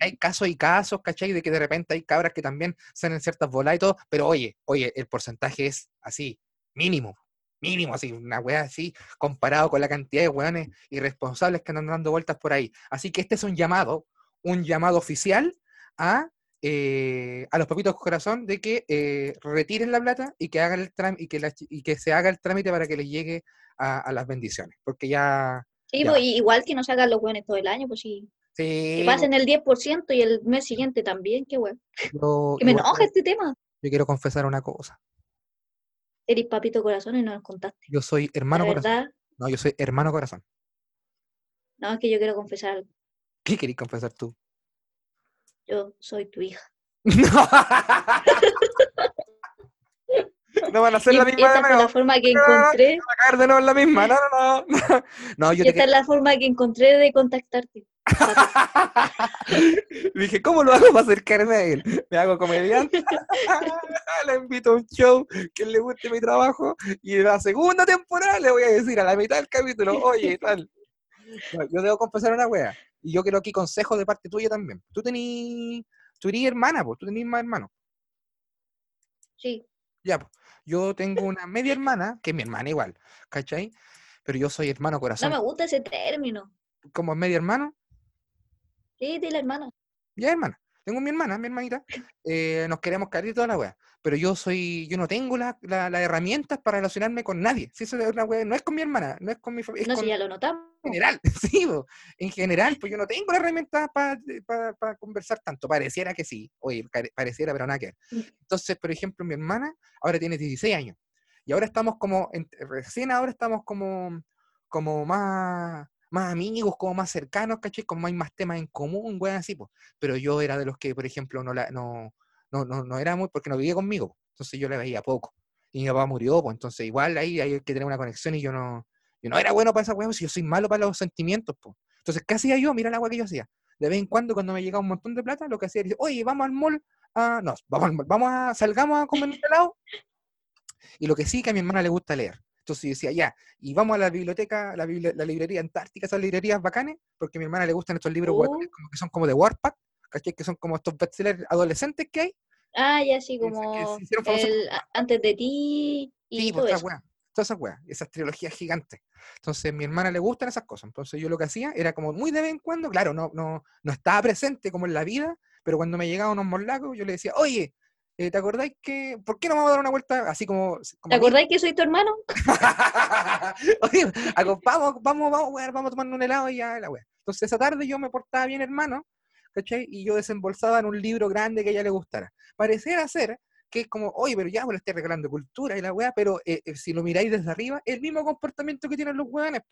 Hay casos y casos, ¿cachai? De que de repente hay cabras que también salen en ciertas bolas y todo, pero oye, oye, el porcentaje es así, mínimo, mínimo, así, una weá así, comparado con la cantidad de weones irresponsables que andan dando vueltas por ahí. Así que este es un llamado, un llamado oficial a eh, a los papitos corazón de que eh, retiren la plata y que hagan el y que la chi- y que se haga el trámite para que les llegue a, a las bendiciones. Porque ya. Sí, Ya. pues, igual que no se hagan los buenos todo el año, pues sí. Sí, Que pasen el 10% y el mes siguiente también, qué yo, Que me enoja este tema. yo quiero confesar una cosa. Eres papito corazón y no nos contaste. Yo soy La hermano corazón. verdad, No, yo soy hermano corazón. no, es que yo quiero confesar algo. ¿Qué querés confesar tú? Yo soy tu hija. no van a ser Y la misma esta de fue la forma que No, no, no, encontré. la misma. No, no, no. No, yo Y te esta es la forma que encontré de contactarte. Dije, ¿cómo lo hago para acercarme a él? Me hago comediante, le invito a un show que le guste mi trabajo y en la segunda temporada le voy a decir a la mitad del capítulo, oye, tal. No, yo debo confesar una wea. Y yo quiero aquí consejos de parte tuya también. Tú tení, tú eres hermana, pues, tú tenés más hermanos. Sí. Ya, pues. Yo tengo una media hermana, que es mi hermana igual, ¿cachai? Pero yo soy hermano No corazón. me gusta ese término. Como media hermano, Sí, dile hermana. Ya, hermana. Tengo mi hermana, mi hermanita. eh, nos queremos caer y toda la wea. Pero yo soy, yo no tengo la- la- las herramientas para relacionarme con nadie. Si eso es una wea, no es con mi hermana, no es con mi familia, No, con si ya lo notamos. en general. Sí, en general, pues yo no tengo las herramientas para conversar tanto. Pareciera que sí. Oye, pareciera, pero nada que ver. Mm. Entonces, por ejemplo, mi hermana ahora tiene 16 años. Y ahora estamos como, en- recién ahora estamos como, como más, más amigos, como más cercanos, ¿cachai? Como hay más temas en común, weón, así, pues. Pero yo era de los que, por ejemplo, no, la, no, no, no, no era muy, porque no vivía conmigo, entonces yo la veía poco. Y mi papá murió, pues entonces igual ahí hay que tener una conexión y yo no, yo no era bueno para esa weá, si yo soy malo para los sentimientos, pues. Entonces, ¿qué hacía yo? Mira la weá que yo hacía. De vez en cuando, cuando me llegaba un montón de plata, lo que hacía era, decir, oye, vamos al mall, a... no, vamos al mall, vamos a, salgamos a comer un helado. Y lo que sí, que a mi hermana le gusta leer. Entonces yo decía, ya, y vamos a la biblioteca, la, bibli- la librería antártica, esas librerías bacanes, porque a mi hermana le gustan estos libros guatones, como que son como de Warpath, ¿cachai? Que son como estos bestsellers adolescentes que hay. Ah, ya sí, que que como famosos el antes de ti y Sí, todo pues eso. esas weas, todas esas weas, esas trilogías gigantes. Entonces, a mi hermana le gustan esas cosas. Entonces, yo lo que hacía era como muy de vez en cuando, claro, no, no, no estaba presente como en la vida, pero cuando me llegaban unos morlacos, yo le decía, oye, eh, ¿te acordáis que, por qué no vamos a dar una vuelta así como... como ¿Te amigos?" acordáis que soy tu hermano? Oye, vamos, vamos, vamos, weón, vamos a tomar un helado y ya la wea. Entonces, esa tarde yo me portaba bien, hermano, ¿cachai? Y yo desembolsaba en un libro grande que a ella le gustara. Pareciera ser que es como, oye, pero ya, pues le estoy regalando cultura y la weá, pero eh, eh, si lo miráis desde arriba, el mismo comportamiento que tienen los weones,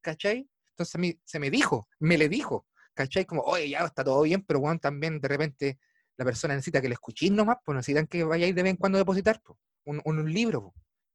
¿cachai? Entonces a mí se me dijo, me le dijo, ¿cachai? Como, oye, ya está todo bien, pero weón, también de repente la persona necesita que le escuchéis nomás, pues necesitan que vayáis de vez en cuando a depositar, pues, un, un, libro, pues.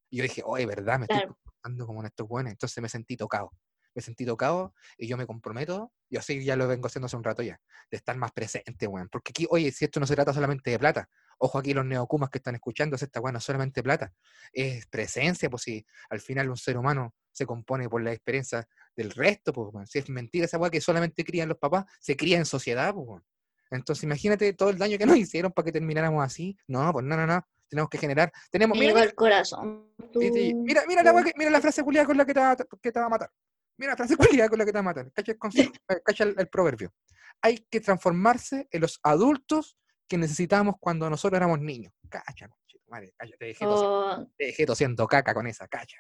Y yo dije, oye, ¿verdad? Me estoy Claro. comportando como en estos weones. Entonces me sentí tocado. Me sentí tocado y yo me comprometo, y así ya lo vengo haciendo hace un rato ya, de estar más presente, weón. Porque aquí, oye, si esto no se trata solamente de plata, ojo aquí los neocumas que están escuchando, si esta weá no es solamente plata, es presencia, pues si al final un ser humano se compone por la experiencia del resto, pues weón. si es mentira esa weá que solamente crían los papás, se cría en sociedad, pues weón. Entonces imagínate todo el daño que nos hicieron para que termináramos así. No, pues no, no, no. Tenemos que generar. Tenemos, mira, al corazón. Sí, sí. tu- Mira, mira, la, mira la frase culiada con la que te, va, a- que te va a matar. Mira la frase culiada con la que te va a matar. Cacha el, consejo- eh, cacha el- el proverbio. Hay que transformarse en los adultos que necesitábamos cuando nosotros éramos niños. Cacha, conchetumare, cacha, te dejé, tosiendo, Oh, te dejé tosiendo caca con esa, cacha.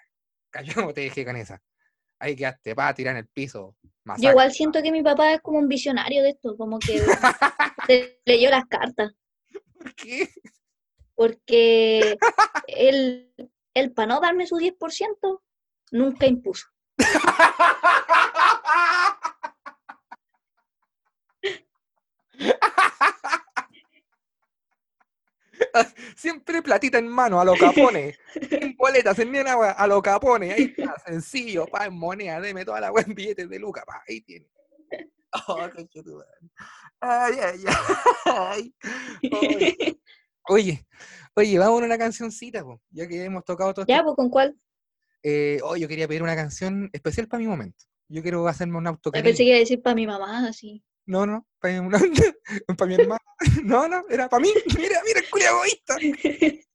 Cacha, ¿cómo te dejé con esa? Ahí quedaste, va a tirar en el piso. yo masacre. igual siento que mi papá es como un visionario de esto, como que se leyó las cartas, ¿Por qué? porque él, él para no darme su 10%, nunca impuso. Siempre platita en mano, a lo capone. en boletas, en wea, a lo capone. Ahí está, sencillo, pa, en moneda, deme toda la wea en billetes de Luca, pa, ahí tiene. Oh, conchetumare. ay, ay, ay. Oye, Oye, oye, vamos a una cancioncita, po, ya que hemos tocado todo Ya, pues con cuál. Eh, hoy yo quería pedir una canción especial para mi momento. Yo quiero hacerme un autocariño. pensé que iba a decir para mi mamá, así. No, no, para mi, para mi hermano. No, no, era para mí. Mira, mira, el culiao egoísta.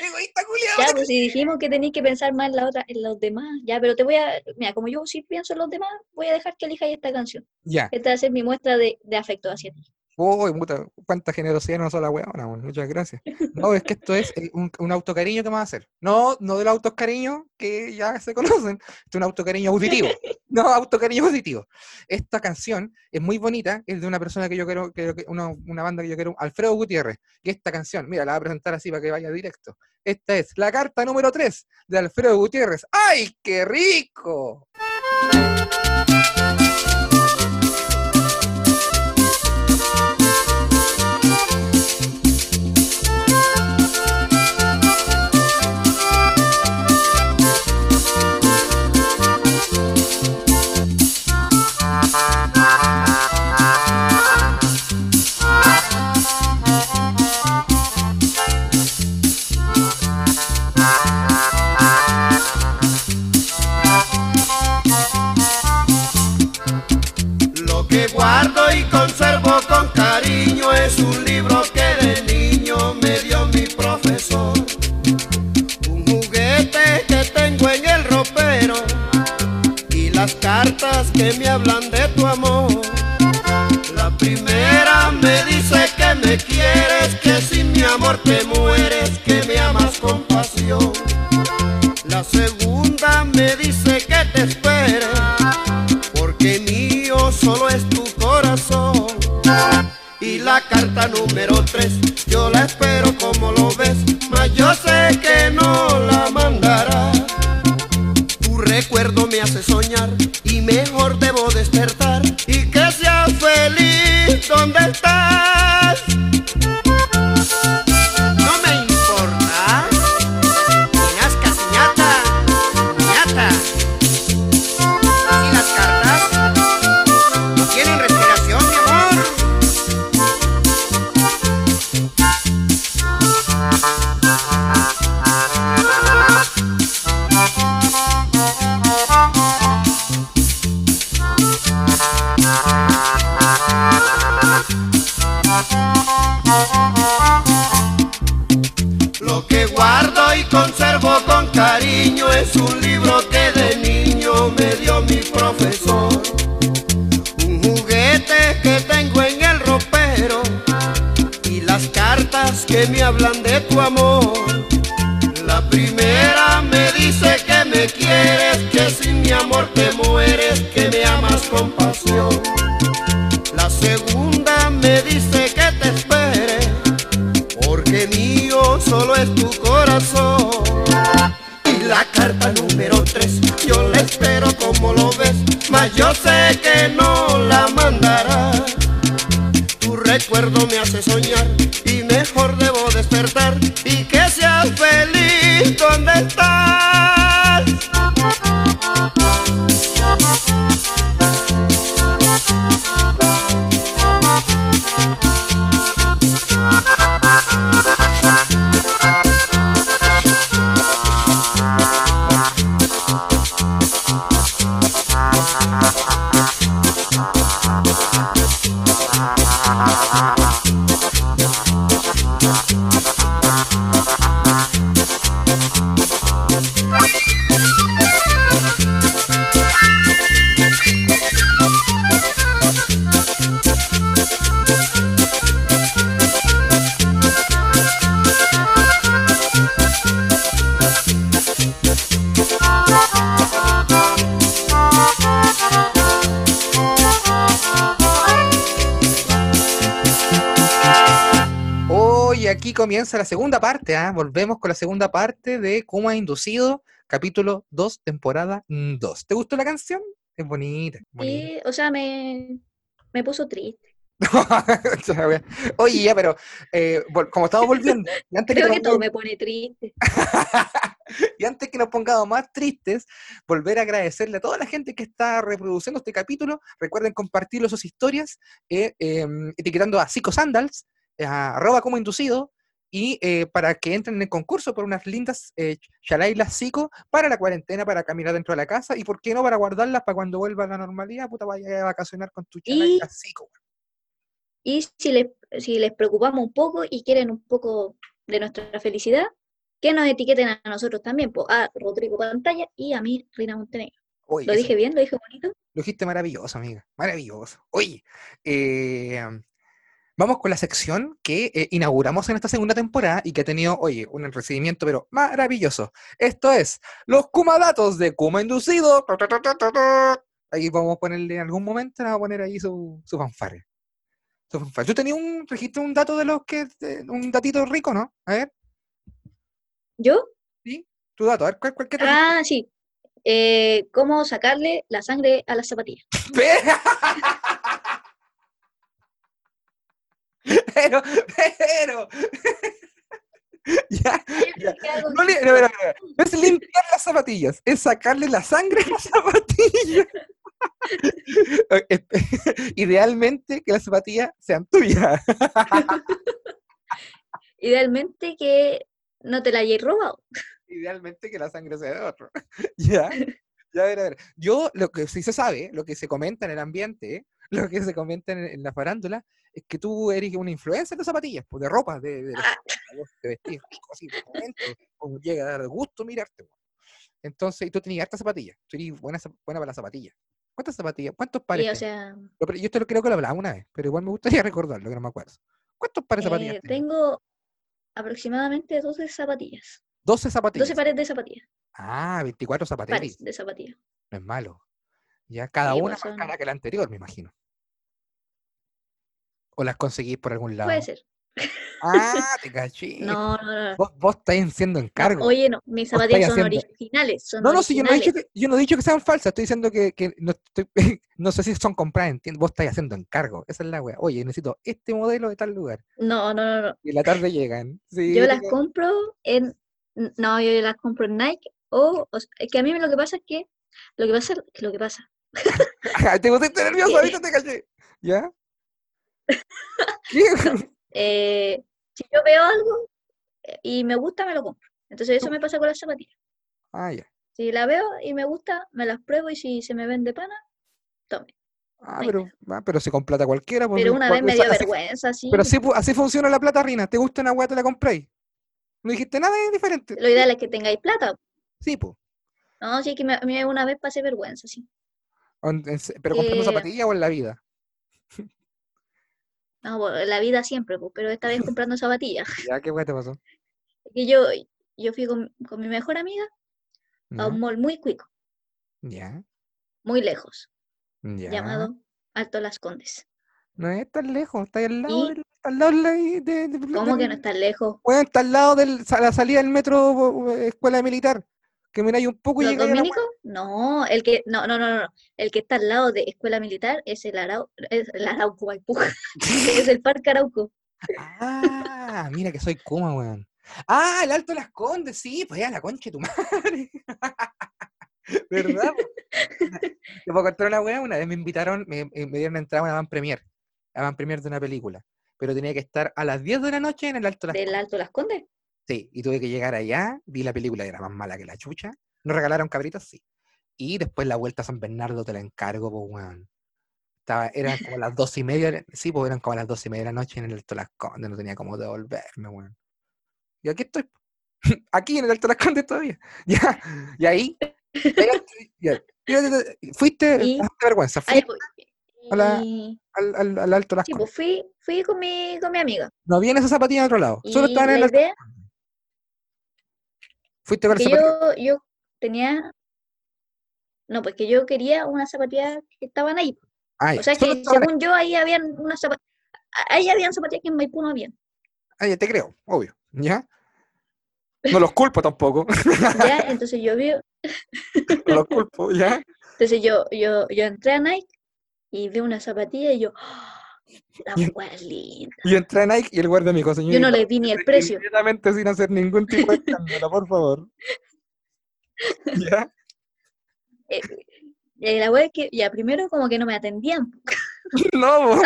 Egoísta, culiao. Ya, pues si dijimos que tenéis que pensar más en, la otra, en los demás, ya, pero te voy a, mira, como yo sí pienso en los demás, voy a dejar que elijas esta canción. Ya, Esta va a ser mi muestra de, de afecto hacia ti. Uy, puta, cuánta generosidad no sola weona, muchas gracias. No, es que esto es eh, un, un autocariño que vamos a hacer. No, no del autocariño que ya se conocen, es un autocariño auditivo. No, autocariño auditivo. Esta canción es muy bonita, es de una persona que yo quiero, que, una banda que yo quiero, Alfredo Gutiérrez. Y esta canción, mira, la voy a presentar así para que vaya directo. Esta es la carta número 3 de Alfredo Gutiérrez. ¡Ay, qué rico! Guardo y conservo con cariño es un libro que de niño me dio mi profesor. Un juguete que tengo en el ropero y las cartas que me hablan de tu amor. La primera me dice que me quieres, que sin mi amor te mueres, que me amas con pasión. La segunda me dice que te espere porque mío solo es. Y la carta número 3, yo la espero como lo ves, mas yo sé que no la comienza la segunda parte, ¿ah? volvemos con la segunda parte de Cómo ha inducido, capítulo 2, temporada 2. ¿Te gustó la canción? Es bonita. bonita. Y, o sea, me, me puso triste. Oye, ya, pero eh, como estamos volviendo, y antes, que Creo que todo me pone triste. y antes que nos pongamos más tristes, volver a agradecerle a toda la gente que está reproduciendo este capítulo. Recuerden compartirlo sus historias, eh, em, etiquetando a Psico Sandals, a arroba como inducido, y eh, para que entren en el concurso por unas lindas eh, chalailas psico para la cuarentena, para caminar dentro de la casa, y por qué no para guardarlas para cuando vuelva a la normalidad, puta, vaya a vacacionar con tu chalaila psico. Y si les, si les preocupamos un poco y quieren un poco de nuestra felicidad, que nos etiqueten a nosotros también, po, a Rodrigo Pantalla y a mí, Rina Montenegro. Oye, ¿Lo dije bien? ¿Lo dije bonito? Lo dijiste maravilloso, amiga. Maravilloso. Oye, eh, Vamos con la sección que eh, inauguramos en esta segunda temporada y que ha tenido, oye, un recibimiento, pero maravilloso. Esto es los Kuma datos de Kuma Inducido. Ahí vamos a ponerle en algún momento, le vamos a poner ahí su, su fanfare. Su fanfare. Tú tenías un registro, un dato de los que, de- un datito rico, ¿no? A ver, ¿Yo? tu dato, a ver, ¿cuál, cuál qué Ah, sí. Eh, ¿Cómo sacarle la sangre a las zapatillas? Pero, pero, ya, no, es limpiar las zapatillas, es sacarle la sangre a las zapatillas. Eh, Idealmente que las zapatillas sean tuyas. Idealmente que no te la hayáis robado. Idealmente que la sangre sea de otro. Ya, ya, a ver, a ver. Yo, lo que sí se sabe, lo que se comenta en el ambiente, lo que se comenta en, en la farándula, es que tú eres una influencer de zapatillas, pues de ropa, de, de, Ah. de vestir, así, como llega a dar gusto mirarte. pues. Entonces, y tú tenías hartas zapatillas, tú eres buena, buena para las zapatillas. ¿Cuántas zapatillas? ¿Cuántos pares? Sí, o sea, Yo esto lo creo que lo hablaba una vez, pero igual me gustaría recordarlo, que no me acuerdo. ¿Cuántos pares de zapatillas eh, tengo aproximadamente 12 zapatillas. 12 zapatillas. 12 pares de zapatillas. Ah, 24 zapatillas. Pares de zapatillas. No es malo. Ya cada Sí, una pues más cara que la anterior, me imagino. ¿O las conseguís por algún lado? Puede ser. Ah, te caché. No, no, no. Vos, vos estáis haciendo No, encargo. Oye, no, mis zapatillas son haciendo- originales. Son no, no, si yo no, he dicho originales. que, yo no he dicho que sean falsas, estoy diciendo que, que no, estoy, no sé si son compradas en tienda, vos estáis haciendo encargo, esa es la wea. Oye, necesito este modelo de tal lugar. No, no, no, no. Y en la tarde llegan. Sí, Yo las ca- compro en. No, yo las compro en Nike. O, o sea, que a mí lo que pasa es que. Lo que pasa, lo que pasa. te pusiste nervioso, ahorita te caché. ¿Ya? Eh, si yo veo algo eh, y me gusta, me lo compro. Entonces eso me pasa con las zapatillas. Ah, ya. Si la veo y me gusta, me las pruebo y si se me ven de pana, tome. Ah, Ahí pero, ah, pero si con plata cualquiera, pues. Pero una cual- vez me dio vergüenza, sí. Pero así, así funciona la plata, Rina. ¿Te gusta una weá, te la compráis? No dijiste nada diferente. Lo ideal es que tengáis plata. Sí, pues. No, sí, que me- a mí una vez pasé vergüenza, sí. Pero comprando Eh, zapatillas o en la vida. No, bueno, la vida siempre, pero esta vez comprando zapatillas. Ya, ¿qué te pasó? Y yo, yo fui con, con mi mejor amiga a un mall muy cuico, ya, muy lejos, ya. llamado Alto Las Condes. No es tan lejos, está ahí al lado del. Está al lado de, la- de, de- ¿Cómo que no está lejos? Weón, está al lado de la salida del metro escuela militar. Que miráis un poco y ¿Los llegáis a la? No, el que, no, no, no, no. El que está al lado de Escuela Militar es el Arau, es el Arauco, es el Parque Arauco. Ah, mira que soy Kuma, weón. Ah, el Alto Las Condes, sí, pues ya la concha de tu madre. ¿Verdad? Te puedo contar una weá, una vez me invitaron, me, eh, me dieron entrada a una van premier, a van premier de una película, pero tenía que estar a las 10 de la noche en el Alto Las Del Condes. Alto Las Condes. Sí, y tuve que llegar allá, vi la película, era más mala que la chucha. ¿Nos regalaron cabritos? Sí. Y después la vuelta a San Bernardo te la encargo, pues, weón. Estaba, eran como las dos y media, sí, pues eran como las dos y media de la noche en el Alto Las Condes, no tenía cómo devolverme, weón. Y aquí estoy, aquí en el Alto Las Condes todavía. Ya, y ahí, ya, fuiste, Y- vergüenza, fuiste. Y- al, al- al Alto Las sí, pues fui, fui con mi, con mi amiga. No había esa zapatilla en otro lado, solo estaban en el Fuiste con esa zapatilla. yo, yo tenía. No, pues que yo quería unas zapatillas que estaban ahí. Ah, O sea que según yo ahí habían unas zapatillas. Ahí habían zapatillas que en Maipú no habían. Ah, ya te creo, obvio. ¿Ya? No los culpo tampoco. ¿ya? Entonces yo vi, no los culpo, ¿ya? entonces yo, yo, yo entré a Nike y vi una zapatilla y yo. La Y- hueá es linda. Y entré Nike y el guardia me dijo, señor. Yo no le vi ni el precio. Inmediatamente sin hacer ningún tipo de escándalo, por favor. ¿Ya? Eh, eh, la hueá es que ya primero como que no me atendían. No,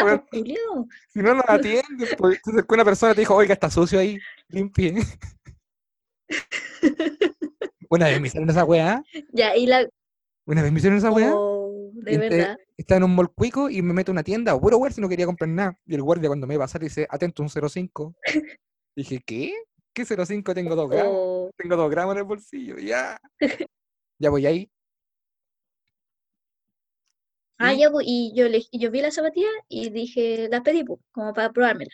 si no nos atienden, pues, una persona te dijo, oiga, está sucio ahí, limpie. Una vez me hicieron esa weá, Ya, y la. una vez me hicieron esa weá, Oh, de y entre- verdad. estaba en un mall cuico y me meto a una tienda, puro si no quería comprar nada. Y el guardia cuando me iba a pasar dice, atento, un 05. Dije, ¿qué? ¿Qué 05? Tengo dos gramos. Oh, Tengo dos gramos en el bolsillo, ya. Ya voy ahí. Ah, Y ya, pues, y yo, elegí- yo vi la zapatilla y dije, las pedí, pues, como para probármela.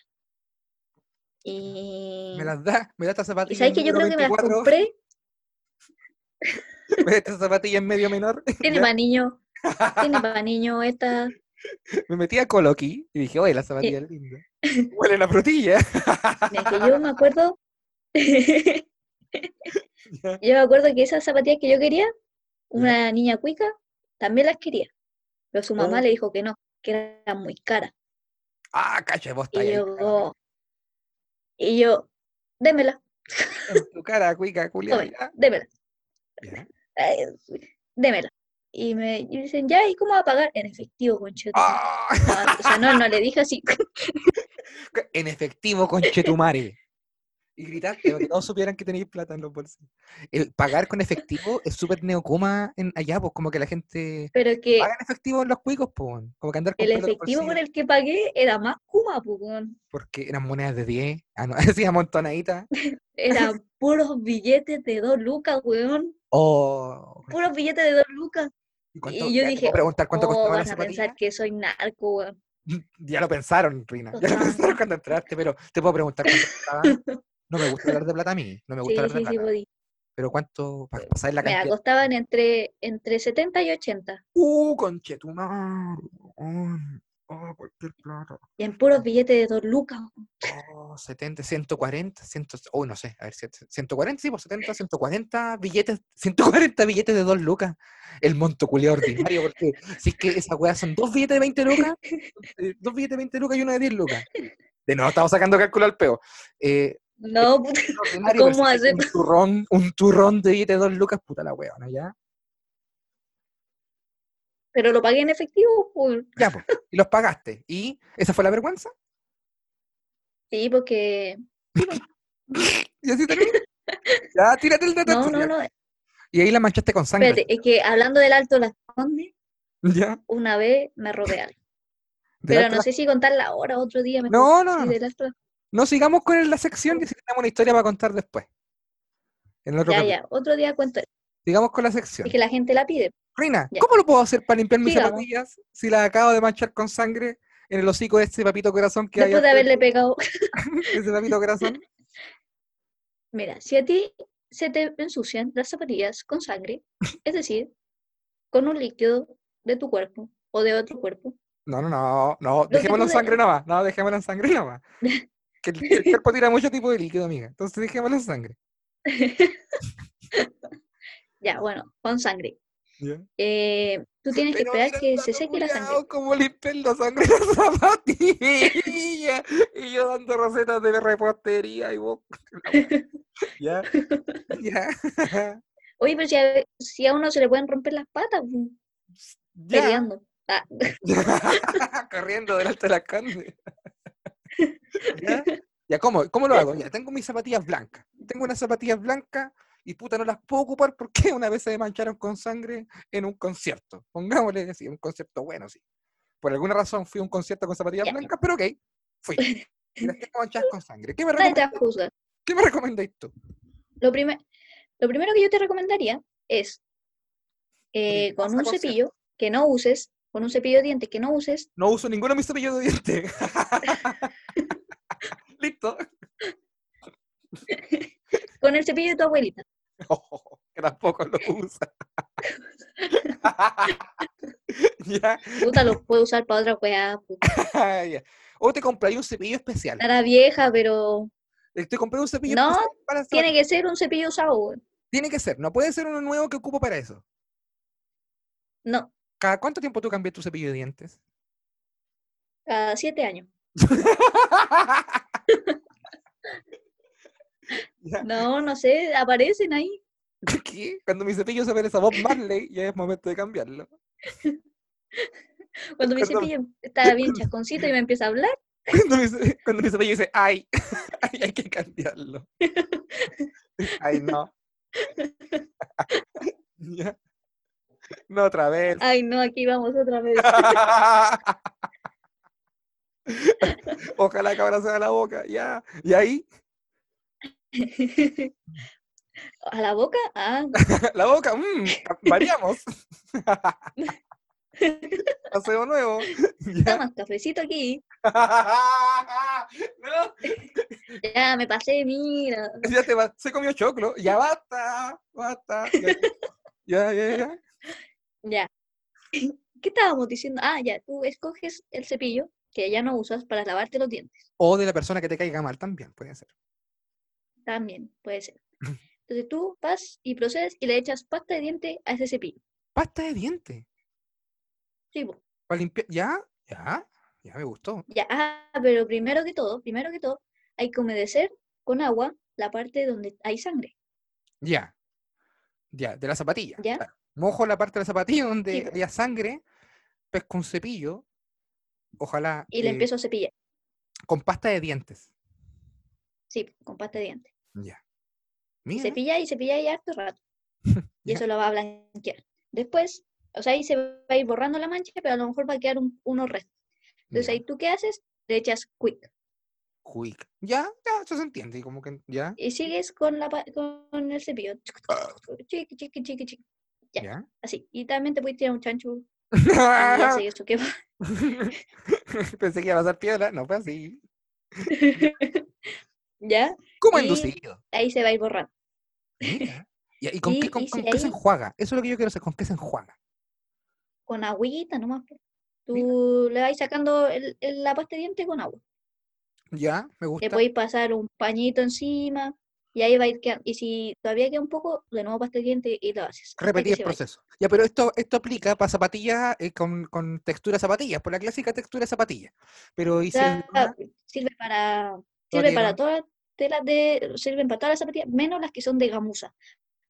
Y, me las da, me da esta y zapatilla sabes que yo creo que me las 24, compré, me da esta zapatilla en medio menor. tiene para niño, tiene para niño esta, Me metí a Coloqui y dije, oye, la zapatilla es linda. Huele a frutilla. que yo me acuerdo, yo me acuerdo que esas zapatillas que yo quería, una niña cuica, también las quería, pero su mamá Oh. le dijo que no, que eran muy caras. Ah, cacha, vos Y yo, y yo, démela, En tu cara, cuica, ya. démela. Eh, démela. Y me y dicen, ya, ¿y cómo va a pagar? En efectivo, conchetumare. Ah, o sea, no, no le dije así. en efectivo, conchetumare. Y gritaste para que todos supieran que tenéis plata en los bolsillos. El pagar con efectivo es súper neocoma en allá, pues como que la gente Pero es que paga en efectivo en los cuicos, pues. Como que andar con el efectivo con el que pagué era más Kuma, pues. Porque eran monedas de 10. Ah, no, decía amontonadita. Eran puros billetes de dos lucas, weón. Oh. Puros billetes de dos lucas. ¿Y cuánto- Y yo dije, preguntar cuánto oh, van a pensar que soy narco, weón. Ya lo pensaron, Rina. Ya lo pensaron cuando entraste, pero te puedo preguntar cuánto costaba. No me gusta hablar de plata a mí. No me gusta Sí, hablar de sí, sí, plata. podí. Pero cuánto, para pasar la Mira, cantidad. costaban entre, entre 70 y 80. Uh, conchetumar. Oh, cualquier plata. Y en puros billetes de dos lucas. Oh, 70, 140, 100, oh, no sé, a ver, 140, sí, pues 70, 140 billetes, 140 billetes de 2 lucas. El monto culiao ordinario, porque si es que esa weá son dos billetes de 20 lucas, eh, dos billetes de 20 lucas y uno de 10 lucas. De nuevo, estamos sacando cálculo al peo. Eh, No, puta, ¿Cómo hacer? Un turrón, un turrón de billetes de 2 lucas, puta la weá, ¿no? ¿Ya? Pero lo pagué en efectivo, pues. Ya, pues. Y los pagaste. ¿Y esa fue la vergüenza? Sí, porque. ¿Y así termina? Ya, tírate el dato. No, no, no. Y ahí la manchaste con sangre. Espérate, es que hablando del Alto Las Condes, ¿Ya? una vez me robé algo. Pero no sé si contarla ahora, otro día. mejor. No, no, no. Alto No sigamos con la sección y si tenemos una historia para contar después. En otro Ya, capítulo. ya, otro día cuento. Eso. Sigamos con la sección. Es que la gente la pide. Rina, Ya. ¿cómo lo puedo hacer para limpiar mis zapatillas si las acabo de manchar con sangre en el hocico de ese papito corazón que hay Después de haberle pegado. ese papito corazón? Mira, si a ti se te ensucian las zapatillas con sangre, es decir, con un líquido de tu cuerpo o de otro cuerpo, No, no, no, no, dejémoslo en sangre nomás. No, dejémoslo en sangre nomás. Que el, el cuerpo tira mucho tipo de líquido, amiga. Entonces dejémoslo en sangre. Ya, bueno, con sangre. ¿ya? Eh, tú tienes que Pero esperar mira que se seque la sangre. Como limpiar la sangre de la zapatilla. y yo dando recetas de repostería y vos. ya, ya, Oye, pero si a, si a uno se le pueden romper las patas, ya. peleando. Ah, Corriendo delante de la carne. ¿Ya? Ya, ¿cómo, ¿cómo lo hago? Ya, tengo mis zapatillas blancas. Tengo unas zapatillas blancas y puta, no las puedo ocupar porque una vez se mancharon con sangre en un concierto. Pongámosle así, un concierto bueno, sí. Por alguna razón fui a un concierto con zapatillas Ya. blancas, pero ok, fui. Y las tengo manchadas con sangre. ¿Qué me, recomendáis-. ¿Qué me recomendáis tú? Lo, primer- lo primero que yo te recomendaría es eh, con un concierto. cepillo que no uses, con un cepillo de dientes que no uses, No uso ninguno de mis cepillos de dientes. Listo. con el cepillo de tu abuelita. que tampoco lo usa. ya, Puta, lo puedo usar para otra weá. O te compré un cepillo especial. Estará vieja, pero Eh, Te compré un cepillo No, especial para tiene que ser un cepillo usado. Tiene que ser, no puede ser uno nuevo que ocupo para eso. No, ¿Cada cuánto tiempo tú cambias tu cepillo de dientes? cada siete años. Ya, No, no sé, aparecen ahí. ¿Qué? Cuando mi cepillo se parece a Bob Marley, ya es momento de cambiarlo. Cuando mi Cuando- cepillo está bien chasconcito y me empieza a hablar, Cuando mi, cuando mi cepillo dice, ay, ay, hay que cambiarlo. Ay, no. Ya. No otra vez. ay no, aquí vamos otra vez. Ojalá que sea la boca, ya. Y ahí, ¿A la boca? Ah, la boca, mm, ca- variamos. Pasamos aseo nuevo. Ya. Toma, cafecito aquí. No, Ya me pasé, mira. ya te va, se comió choclo. Ya basta, basta. Ya, ya, ya. ya. Ya. ¿Qué estábamos diciendo? Ah, ya, tú escoges el cepillo que ya no usas para lavarte los dientes. O de la persona que te caiga mal también, puede ser. También puede ser. Entonces tú vas y procedes y le echas pasta de diente a ese cepillo. Pasta de diente. Sí, po. Para limpiar. ¿Ya? ¿Ya? Ya me gustó. Ya, ah, pero primero que todo, primero que todo, hay que humedecer con agua la parte donde hay sangre. Ya. Ya, de la zapatilla. ¿Ya? claro. Mojo la parte de la zapatilla donde haya sangre, pesco un cepillo, ojalá Y le eh, empiezo a cepillar. con pasta de dientes. Sí, con pasta de diente. Ya. Y Mira, cepilla y cepilla y harto rato. Y eso lo va a blanquear. Después, o sea, ahí se va a ir borrando la mancha, pero a lo mejor va a quedar un- unos restos. Entonces ya. ahí tú qué haces? Le echas quick. Quick. Ya, ya, eso se entiende. Como que ya, Y sigues con, la, con el cepillo. Chiqui, chiqui, chiqui, chiqui. Ya. ya. Así. Y también te puedes tirar un chancho. Y eso. Pensé que iba a pasar piola, no fue así. ¿Ya? Como Y- inducido. Ahí se va a ir borrando. Mira. ¿Y con qué, con, con qué se enjuaga? Eso es lo que yo quiero saber, ¿con qué se enjuaga? Con agüita nomás. Mira. Tú le vas sacando el- el- la pasta de diente con agua. Ya, me Le gusta. podéis pasar un pañito encima y ahí va a ir quedando. Y si todavía queda un poco, de nuevo pasta de diente y lo haces. Repetir el vaya. proceso. Ya, pero esto, esto aplica para zapatillas eh, con, con textura zapatillas, por la clásica textura zapatilla. Pero ¿y si sirve para, sirve para todas telas de, sirven para todas las zapatillas, menos las que son de gamuza.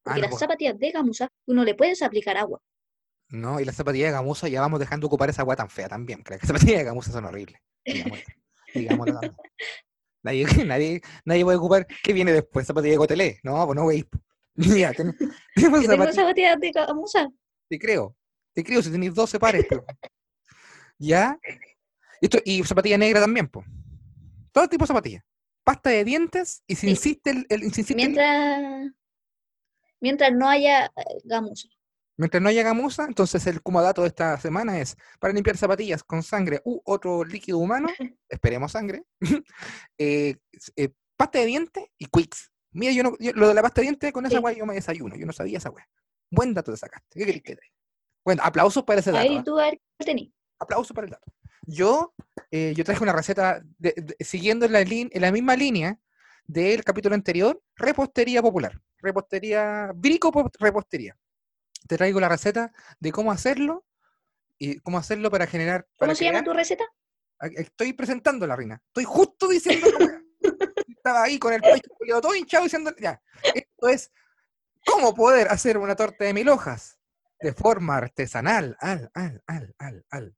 Porque Ah, no, las po. zapatillas de gamuza, tú no le puedes aplicar agua. No, y las zapatillas de gamuza ya vamos dejando ocupar esa agua tan fea también. que Las zapatillas de gamuza son horribles. También. Nadie, nadie, nadie puede ocupar. ¿Qué viene después? ¿Zapatilla de cotelé? No, pues no, güey. Ya, ten- tenemos Yo zapatillas. zapatillas de gamuza. Te creo. Te creo si tenéis 12 pares. pero- ¿Ya? Esto, y zapatilla negra también, pues. Todo tipo de zapatilla. Pasta de dientes y si Sí. insiste el, el- si insiste el- Mientras, mientras no haya eh, gamuza. mientras no haya gamuza, entonces el dato de esta semana es para limpiar zapatillas con sangre u otro líquido humano, esperemos sangre, eh, eh, pasta de dientes y quicks. Mira, yo, no, yo- lo de la pasta de dientes con esa Sí. weá yo me desayuno, yo no sabía esa weá. Buen dato te sacaste. ¿Qué querés que te? Bueno, aplausos para ese dato. ¿ah? y tú a ver. Aplauso para el dato. Yo, eh, yo traje una receta de- de- siguiendo la, lin- en la misma línea del capítulo anterior, repostería popular, repostería, brico po- repostería. Te traigo la receta de cómo hacerlo y cómo hacerlo para generar. para ¿Cómo se llama tu receta? a- Estoy presentando la reina. Estoy justo diciendo. Estaba ahí con el pecho todo hinchado diciendo, ya, esto es cómo poder hacer una torta de mil hojas de forma artesanal. Al, al, al, al, al.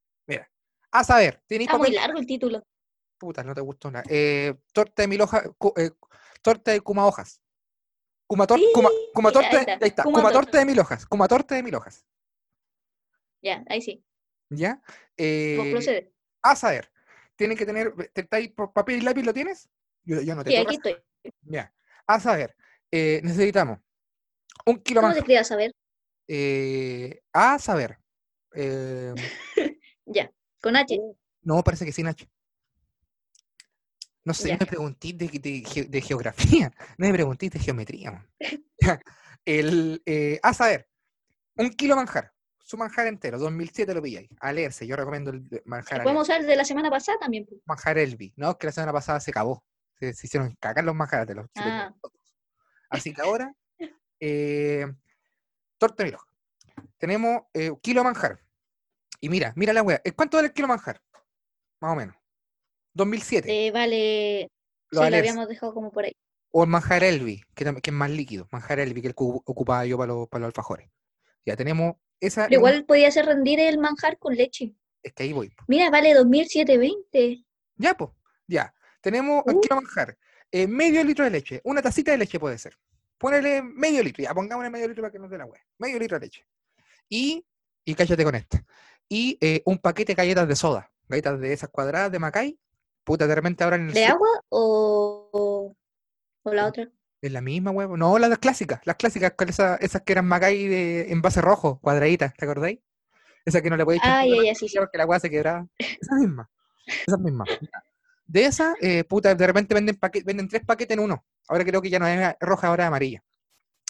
A saber, tenéis Está muy largo el título. Puta, no te gustó nada. Eh, torta de mil hojas, eh, torta de kuma hojas. Kuma, tor- kuma, Sí, kuma ahí torta, está, ahí está, kuma kuma torta. torta de mil hojas, kuma torta de mil hojas. Ya, ahí sí. ¿Ya? Eh, a saber, tienen que tener, ¿te- te- ahí por papel y lápiz lo tienes? Yo, yo no te Sí, aquí estoy. Ya. A saber, eh, necesitamos un kilo ¿Cómo manjar. escribe a saber? eh, a saber. eh, Ya, con H. no, parece que sin H. No sé, Ya. no me preguntís de, de ge- de geografía, no me preguntís de geometría. El, eh, a saber, un kilo manjar, su manjar entero, 2007 lo pilláis, a leerse, yo recomiendo el manjar a Podemos usar de la semana pasada también. pues. manjar Elvi, ¿no? Que la semana pasada se acabó. Se, se hicieron cagar los manjares de los. Ah. Así que ahora, eh, torta de. Tenemos eh, kilo de manjar. Y mira, mira la wea. ¿Cuánto vale el kilo manjar? Más o menos. 2007. Eh, vale. Lo sí, lo habíamos dejado como por ahí. O el manjar Elvi, que, que es más líquido. Manjar Elvi, que el que ocu- ocupaba yo para los, para los alfajores. Ya tenemos esa. Pero igual podía ser rendir el manjar con leche. Es que ahí voy. po. Mira, vale 2.720. Ya, pues. Ya. Tenemos el Uh. kilo manjar. eh, medio litro de leche. Una tacita de leche puede ser. Ponele medio litro. Ya, pongámosle medio litro para que no dé la wea. Medio litro de leche. Y, y cállate con esto. Y eh, un paquete de galletas de soda. Galletas de esas cuadradas de Macay. Puta, de repente ahora en el ¿De sur- agua o, o, la otra? Es la misma, huevo. No, las clásicas. Las clásicas, esas que eran Macay de envase rojo, cuadraditas, ¿te acordáis? Esa que no le podéis echar Ay, tanto ay, así sí. porque la weá se quebraba. Esa misma. Esa misma. De esa, eh, puta, de repente venden, paque- venden tres paquetes en uno. Ahora creo que ya no es roja, ahora es amarilla.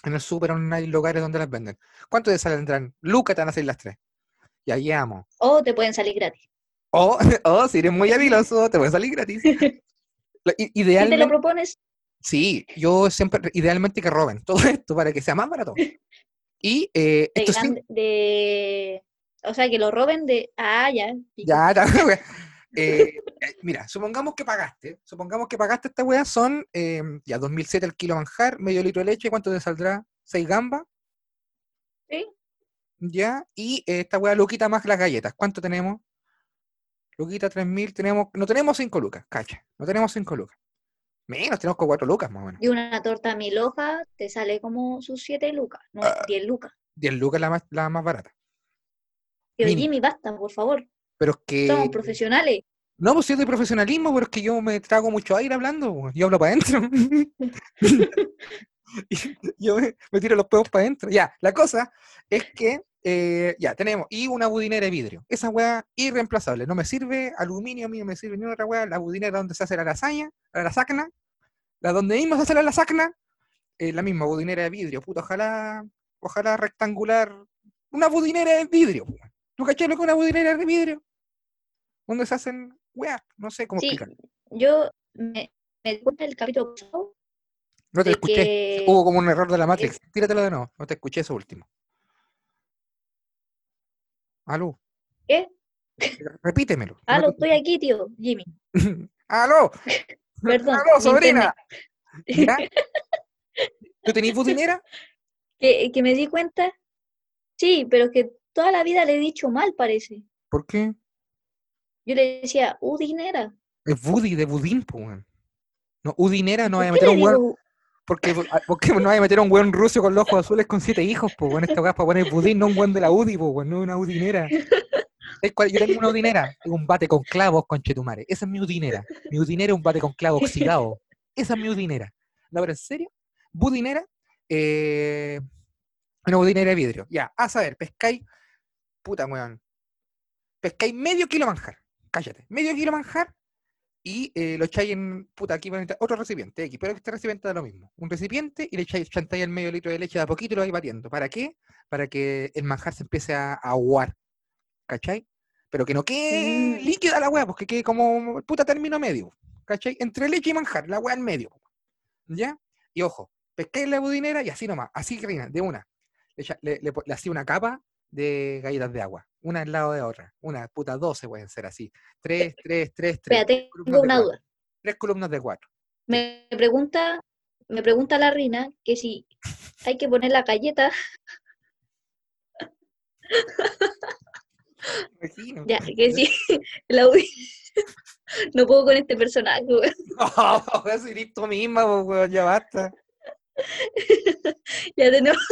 En el súper no hay lugares donde las venden. ¿Cuánto te saldrán? Lucas te van a las tres. Y ahí amo. O te pueden salir gratis. O, o si eres muy habiloso, te puede salir gratis. Lo- i- Si te lo Idealmente, propones, sí, yo siempre, idealmente que roben todo esto para que sea más barato. Y eh, de, esto sí, grande- de- O sea, que lo roben de... Ah, ya. Ya, ya. Eh, eh, mira, supongamos que pagaste, supongamos que pagaste esta weá, son eh, ya 2007 el kilo manjar, medio litro de leche, ¿cuánto te saldrá? ¿6 gambas? Sí. Ya, y esta weá Luquita más las galletas, ¿cuánto tenemos? Luquita 3000, tenemos, no tenemos 5 lucas, cacha, no tenemos 5 lucas. Menos, tenemos como 4 lucas más o menos. Y una torta mil hojas te sale como sus 7 lucas, no Ah. 10 lucas. 10 lucas la más, la más barata. Pero Mínimo. Jimmy, basta, por favor. Pero es que... Somos profesionales. No, pues es de profesionalismo, pero es que yo me trago mucho aire hablando, po. yo hablo para adentro. yo me, me tiro los pedos para adentro. Ya, la cosa es que eh, ya tenemos, y una budinera de vidrio. Esa weá irreemplazable. No me sirve aluminio, a mí no me sirve ni otra weá. La budinera donde se hace la lasaña, la lasacna, la donde mismo se hace la lasacna, eh, la misma budinera de vidrio. Puta, ojalá, ojalá rectangular. Una budinera de vidrio. ¿Tú cachai lo que es una budinera de vidrio? Donde se hacen weá, no sé cómo Sí, explicarlo. yo me, me cuenta del capítulo pasado No te escuché. que Hubo como un error de la Matrix. Tíratelo de nuevo. No te escuché eso último. Aló. ¿Qué? Repítemelo. no Ah, te estoy aquí, tío, Jimmy. ¡Aló! Perdón, ¡Aló, sobrina! ¿Ya? ¿Tú tenés budinera? Que, que me di cuenta. Sí, pero que toda la vida le he dicho mal, parece. ¿Por qué? Yo le decía, udinera. Es Budi de Budín, weón. No, Udinera no ¿Por vaya a meter un weón. Porque, porque no vaya a meter un weón ruso con los ojos azules con siete hijos, pues, weón. Esta weá para poner Budín, no un weón de la UDI, pues. No una Udinera. Yo tengo una Udinera. Un bate con clavos, con chetumare. Esa es mi Udinera. Mi Udinera es un bate con clavo oxidado. Esa es mi Udinera. No, pero en serio. Budinera. Eh, una budinera de vidrio. Ya, a saber, pescáis. Puta, weón. Pescáis medio kilo manjar. Cállate. Medio kilo manjar. Y eh, lo echáis en. Puta, aquí van a otro recipiente, X. Pero este recipiente da lo mismo. Un recipiente y le echáis, chantáis el medio litro de leche de a poquito y lo vais batiendo. ¿Para qué? Para que el manjar se empiece a, a aguar. ¿Cachai? Pero que no quede Mm. líquida la weá, porque quede como puta término medio. ¿Cachai? Entre leche y manjar, la weá en medio. ¿Ya? Y ojo, pescáis la budinera y así nomás, así Karina, de una. Le, le, le hacía una capa de galletas de agua, una al lado de otra. Una, puta, 12 pueden ser así. Tres, tres, tres, tres. Espera, tres tengo columnas de una cuatro. duda. Tres columnas de cuatro. Me pregunta, me pregunta la Rina que si hay que poner la galleta, Imagino. ya, que si la no puedo con este personaje, weón. No, weón, eres tú misma, weón, ya basta. Ya tenemos,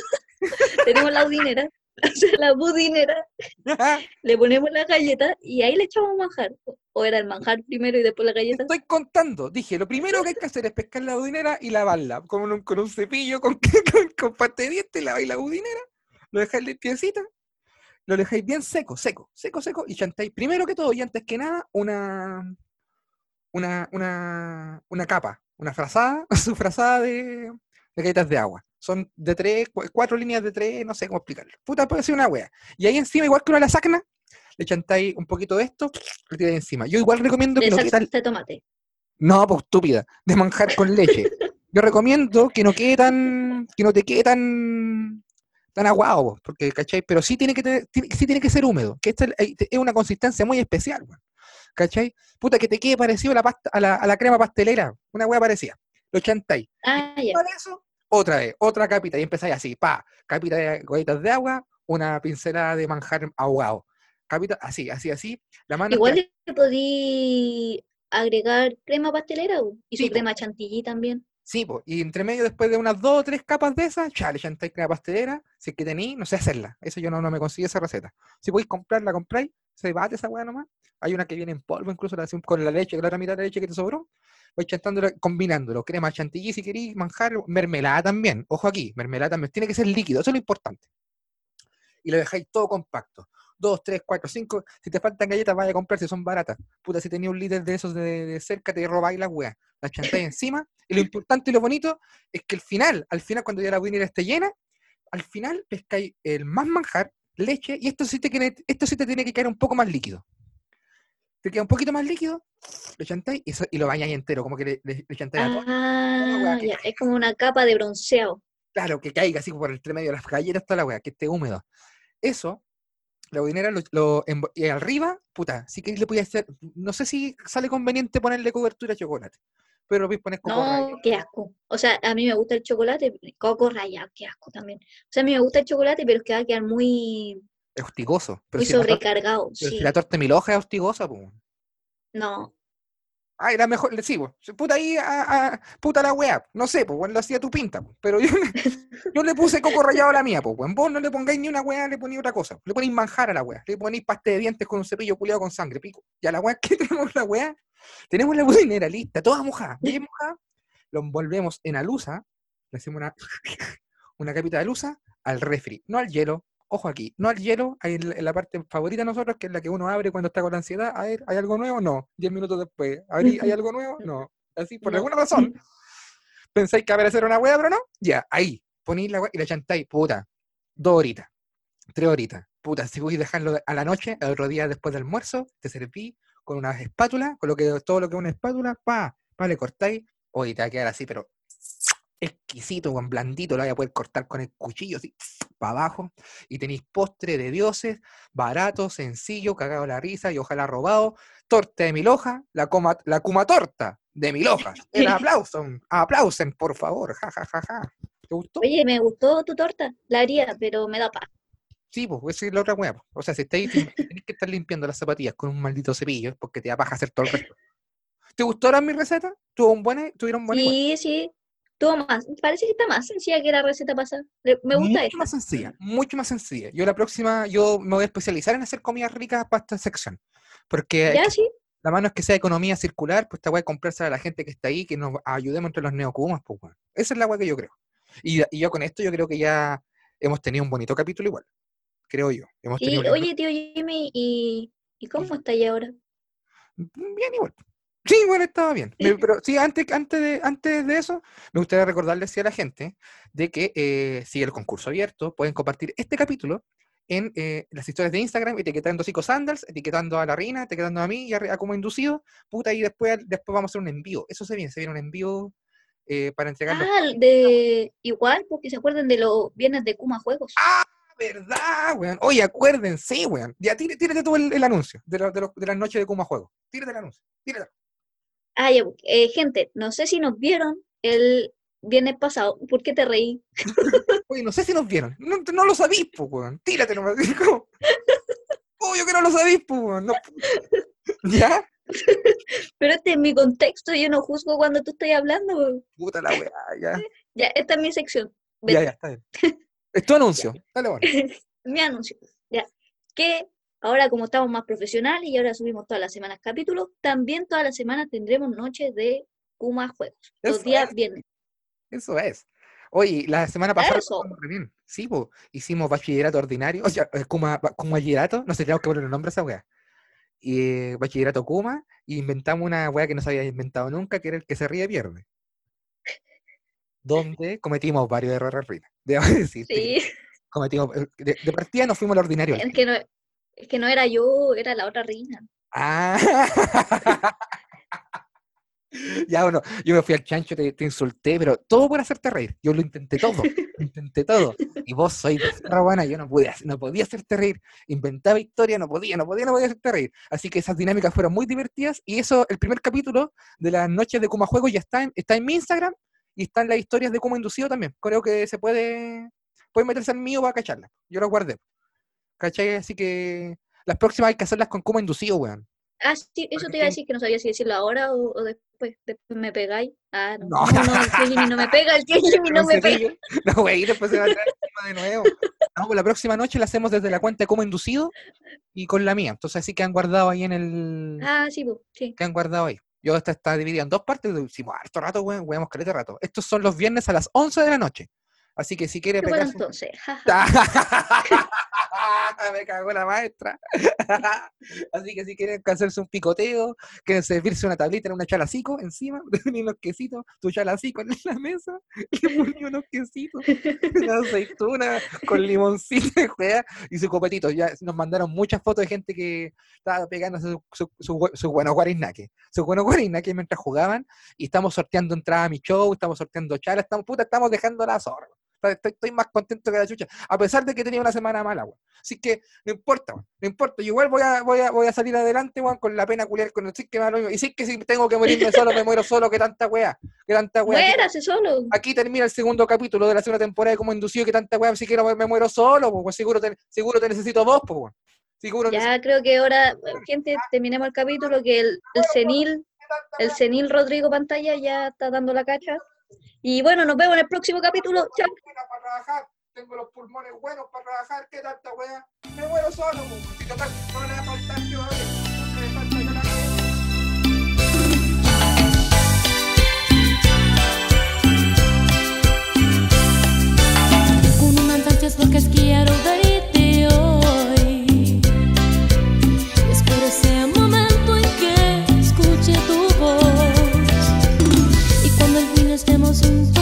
tenemos la udinera, o sea, la budinera, le ponemos la galleta y ahí le echamos manjar. O- era el manjar primero y después la galleta. estoy contando. Dije, lo primero que hay que hacer es pescar la budinera y lavarla. Con un, con un cepillo, con, con, con pasta de dientes, laváis la budinera, lo dejáis limpiecita, lo dejáis bien seco, seco, seco, seco, y chantáis, primero que todo y antes que nada, una, una, una, una capa, una frazada, su frazada de, de galletas de agua. Son de tres, cu- cuatro líneas de tres, no sé cómo explicarlo. Puta, puede ser una wea. Y ahí encima, igual que una lasagna, le chantáis un poquito de esto, le tiráis encima. Yo igual recomiendo que De no salsa quede tan- de tomate. no, pues estúpida, de manjar con leche. Yo recomiendo que no quede tan, que no te quede tan, tan aguado, po, porque, ¿cachai? Pero sí tiene que tener- tiene- sí tiene que ser húmedo, que esta es es una consistencia muy especial, weón, ¿cachai? Puta, que te quede parecido a la, pasta, a la, a la crema pastelera, una hueá parecida. Lo chantáis. Ah. Para eso, otra vez, otra capita, y empezáis así, pa, capita de gotitas de agua, una pincelada de manjar ahogado. Capita, así, así, así. La mano Igual le podí agregar crema pastelera y Sí, su po. crema chantilly también. Sí, po, y entre medio, después de unas dos o tres capas de esas, ya le chantáis crema pastelera, si es que tenéis, no sé hacerla. Eso yo no, no me consigo esa receta. Si podéis comprarla, compráis, se bate esa weá nomás. Hay una que viene en polvo, incluso la con la leche, con la otra mitad de la leche que te sobró. Vais chantándola, combinándolo. Crema chantilly si queréis, manjar, mermelada también. Ojo aquí, mermelada también. Tiene que ser líquido, eso es lo importante. Y lo dejáis todo compacto. dos, tres, cuatro, cinco. Si te faltan galletas, vaya a comprar si son baratas. Puta, si tenía un líder de esos de, de cerca, te robáis las weas. Las chantáis encima. Y lo importante y lo bonito es que al final, al final, cuando ya la winner esté llena, al final pescáis el más manjar, leche, y esto sí te, esto sí te tiene que quedar un poco más líquido. Te queda un poquito más líquido, lo chantáis y, lo bañáis entero, como que le, le, le chantáis a todo. Ah, weá que ya, es como una capa de bronceado. Claro, que caiga así por entre medio de las galletas, toda la weá, que esté húmedo. Eso, la budinera lo, lo y arriba, puta, sí que le podía hacer, no sé si sale conveniente ponerle cobertura de chocolate, pero lo podéis poner coco No, rallado. qué asco. O sea, a mí me gusta el chocolate, coco rallado, qué asco también. O sea, a mí me gusta el chocolate, pero es que va a quedar muy, Es hostigoso. Pero muy si la, torta, sobrecargado. si Sí. la torta de mil hojas es hostigosa, pues. No, Ay, la mejor, sí, pues, puta ahí, a, a- puta la weá, no sé, pues, bueno, lo hacía tu pinta, pues, pero yo, yo le puse coco rallado a la mía, pues, bueno, vos no le pongáis ni una weá, le ponéis otra cosa, le ponéis manjar a la weá, le ponéis pasta de dientes con un cepillo culiado con sangre, pico, y a la weá que tenemos la weá, tenemos la budinera lista, toda mojada, bien mojada, lo envolvemos en alusa, le hacemos una, una capita de alusa al refri, no al hielo, ojo aquí, no al hielo, en la- parte favorita de nosotros, que es la que uno abre cuando está con la ansiedad, a ver, ¿hay algo nuevo? No, diez minutos después, abrí, ¿hay algo nuevo? No, así, por No. alguna razón, pensáis que va a aparecer una hueá, pero no, ya, ahí, ponéis la hueá y la chantáis, puta, dos horitas, tres horitas, puta, si voy a dejarlo a la noche, el otro día después del almuerzo, te serví con una espátula, con lo que, todo lo que es una espátula, pa, pa, le cortáis, hoy te va a quedar así, pero exquisito, con blandito, lo vais a poder cortar con el cuchillo, así, para abajo, y tenéis postre de dioses, barato, sencillo, cagado la risa y ojalá robado, torta de mil hojas, la, coma, la kuma torta de mil hojas. El aplauso, aplausen, por favor, ja, ja, ja, ja. ¿Te gustó? oye, me gustó tu torta, la haría, pero me da paz. Sí, pues, esa es la otra hueá. po. O sea, si estáis, tenéis que estar limpiando las zapatillas con un maldito cepillo, porque te da paja hacer todo el resto. ¿Te gustaron mi receta? ¿Tuvo un buen, ¿Tuvieron buena igual? Sí, sí, tuvo más, parece que está más sencilla que la receta pasada. Me gusta mucho esta. más sencilla, mucho más sencilla. Yo la próxima, yo me voy a especializar en hacer comidas ricas para esta sección. Porque Ya, sí, la mano es que sea economía circular, pues esta weá comprarse a la gente que está ahí, que nos ayudemos entre los neocumas, pues weón. Esa es la weá que yo creo. Y, y yo con esto yo creo que ya hemos tenido un bonito capítulo igual. Creo yo. Hemos Y oye, tío Jimmy, ¿y, ¿y cómo está ahí ahora? Bien igual. Sí, bueno, estaba bien. Pero sí, antes, antes, de, antes de eso, me gustaría recordarles sí, a la gente de que eh, sigue el concurso abierto. Pueden compartir este capítulo en eh, las historias de Instagram, etiquetando a Psico Sandals, etiquetando a la Rina, etiquetando a mí y a, a como inducido. Puta, y después, después vamos a hacer un envío. Eso se viene, se viene un envío eh, para entregar los- Ah, de igual, porque se acuerdan de los viernes de Kuma Juegos. ¡Ah! ¿Verdad, weón? Oye, acuérdense, weón. Ya, tírate, tírate tú el, el anuncio de, lo- de, lo- de las noches de Kuma Juego. Tírate el anuncio. Tírate. Ah, ya, eh, gente, no sé si nos vieron el viernes pasado. ¿Por qué te reí? Oye, no sé si nos vieron. No, no lo sabís, pues, weón. Tírate nomás. como, Obvio que no lo sabís, pues, weón. No, ¿Ya? Pero este es mi contexto, yo no juzgo cuando tú estás hablando. weón. Puta la weá, ya. Ya, esta es mi sección. Ya, ya, está bien. Es tu anuncio. Dale, bueno. mi anuncio. Ya. Que ahora, como estamos más profesionales y ahora subimos todas las semanas capítulos, también todas las semanas tendremos noches de Kuma Juegos. Los días es. viernes. Eso es. Oye, la semana pasada Eso. bien. Sí, hicimos bachillerato ordinario, o sea, eh, Kuma, Kuma bachillerato, no sé, tenemos que poner el nombre a esa weá. Y eh, bachillerato Kuma, y inventamos una weá que no se había inventado nunca, que era el que se ríe pierde. Donde cometimos varios errores. Debo decirte que Sí, cometimos, eh, de, de partida nos fuimos al ordinario. es que no, es que no era yo, era la otra reina. Ah. ya, bueno, yo me fui al chancho, te, insulté, pero todo por hacerte reír. Yo lo intenté todo, intenté todo. Y vos sois buena, yo no, hacer- no podía hacerte reír. Inventaba historia, no podía, no podía, no podía hacerte reír. Así que esas dinámicas fueron muy divertidas. Y eso, el primer capítulo de las noches de Kuma Juego ya está en, está en mi Instagram y están las historias de Kuma Inducido también. Creo que se puede, puede meterse en mío para cacharlas. Yo las guardé. ¿Cachai? Así que las próximas hay que hacerlas con Kuma Inducido, weón. Ah, sí, eso te iba a decir que no sabía si decirlo ahora o, o después. Después me pegáis. Ah, no. No. No, no, el Jimmy no me pega, el Jimmy no Con me pega. No, güey, después se va a traer de nuevo. No, pues la próxima noche la hacemos desde la cuenta de como inducido y con la mía. Entonces así que han guardado ahí en el. Ah, sí, po, sí. Que han guardado ahí. Yo esta está dividida en dos partes. lo Hicimos harto rato, güey. Güeyamos caleta rato. Estos son los viernes a las 11 de la noche. Así que si quiere bueno pegarse... entonces. Me cagó la maestra. Así que si quieren hacerse un picoteo, quieren servirse una tablita en una chalacico encima, ponen unos quesitos, tu chalacico en la mesa, ponen unos quesitos, una aceituna con limoncito y y su copetito. Ya nos mandaron muchas fotos de gente que estaba pegándose su, su, su, su buenos guarinaque, su buenos guarinaque mientras jugaban, y estamos sorteando entrada a mi show, estamos sorteando chalas, estamos, puta, estamos dejando la zorra. Estoy, estoy más contento que la chucha, a pesar de que tenía una semana mala, weón. Así que no importa, weón, no importa. Yo igual voy a, voy a, voy a salir adelante, weón, con la pena culiar, con el sí que me lo mismo. Y sí que si tengo que morirme solo, me muero solo, que tanta weá, que tanta weá. Muérase solo. Aquí termina el segundo capítulo de la segunda temporada de como inducido, que tanta weá, si quiero me, muero solo, weón. seguro te, seguro te necesito vos, pues, weón. Seguro Ya creo que ahora, gente, terminemos el capítulo que el, el senil, el senil Rodrigo Pantalla ya está dando la cacha. Y bueno, nos vemos en el próximo capítulo. Chao. Tengo los pulmones buenos para trabajar, qué tanta wea. Me muero solo, no le va a faltar yo, no le falta yo quiero de hoy. Espero sea thousands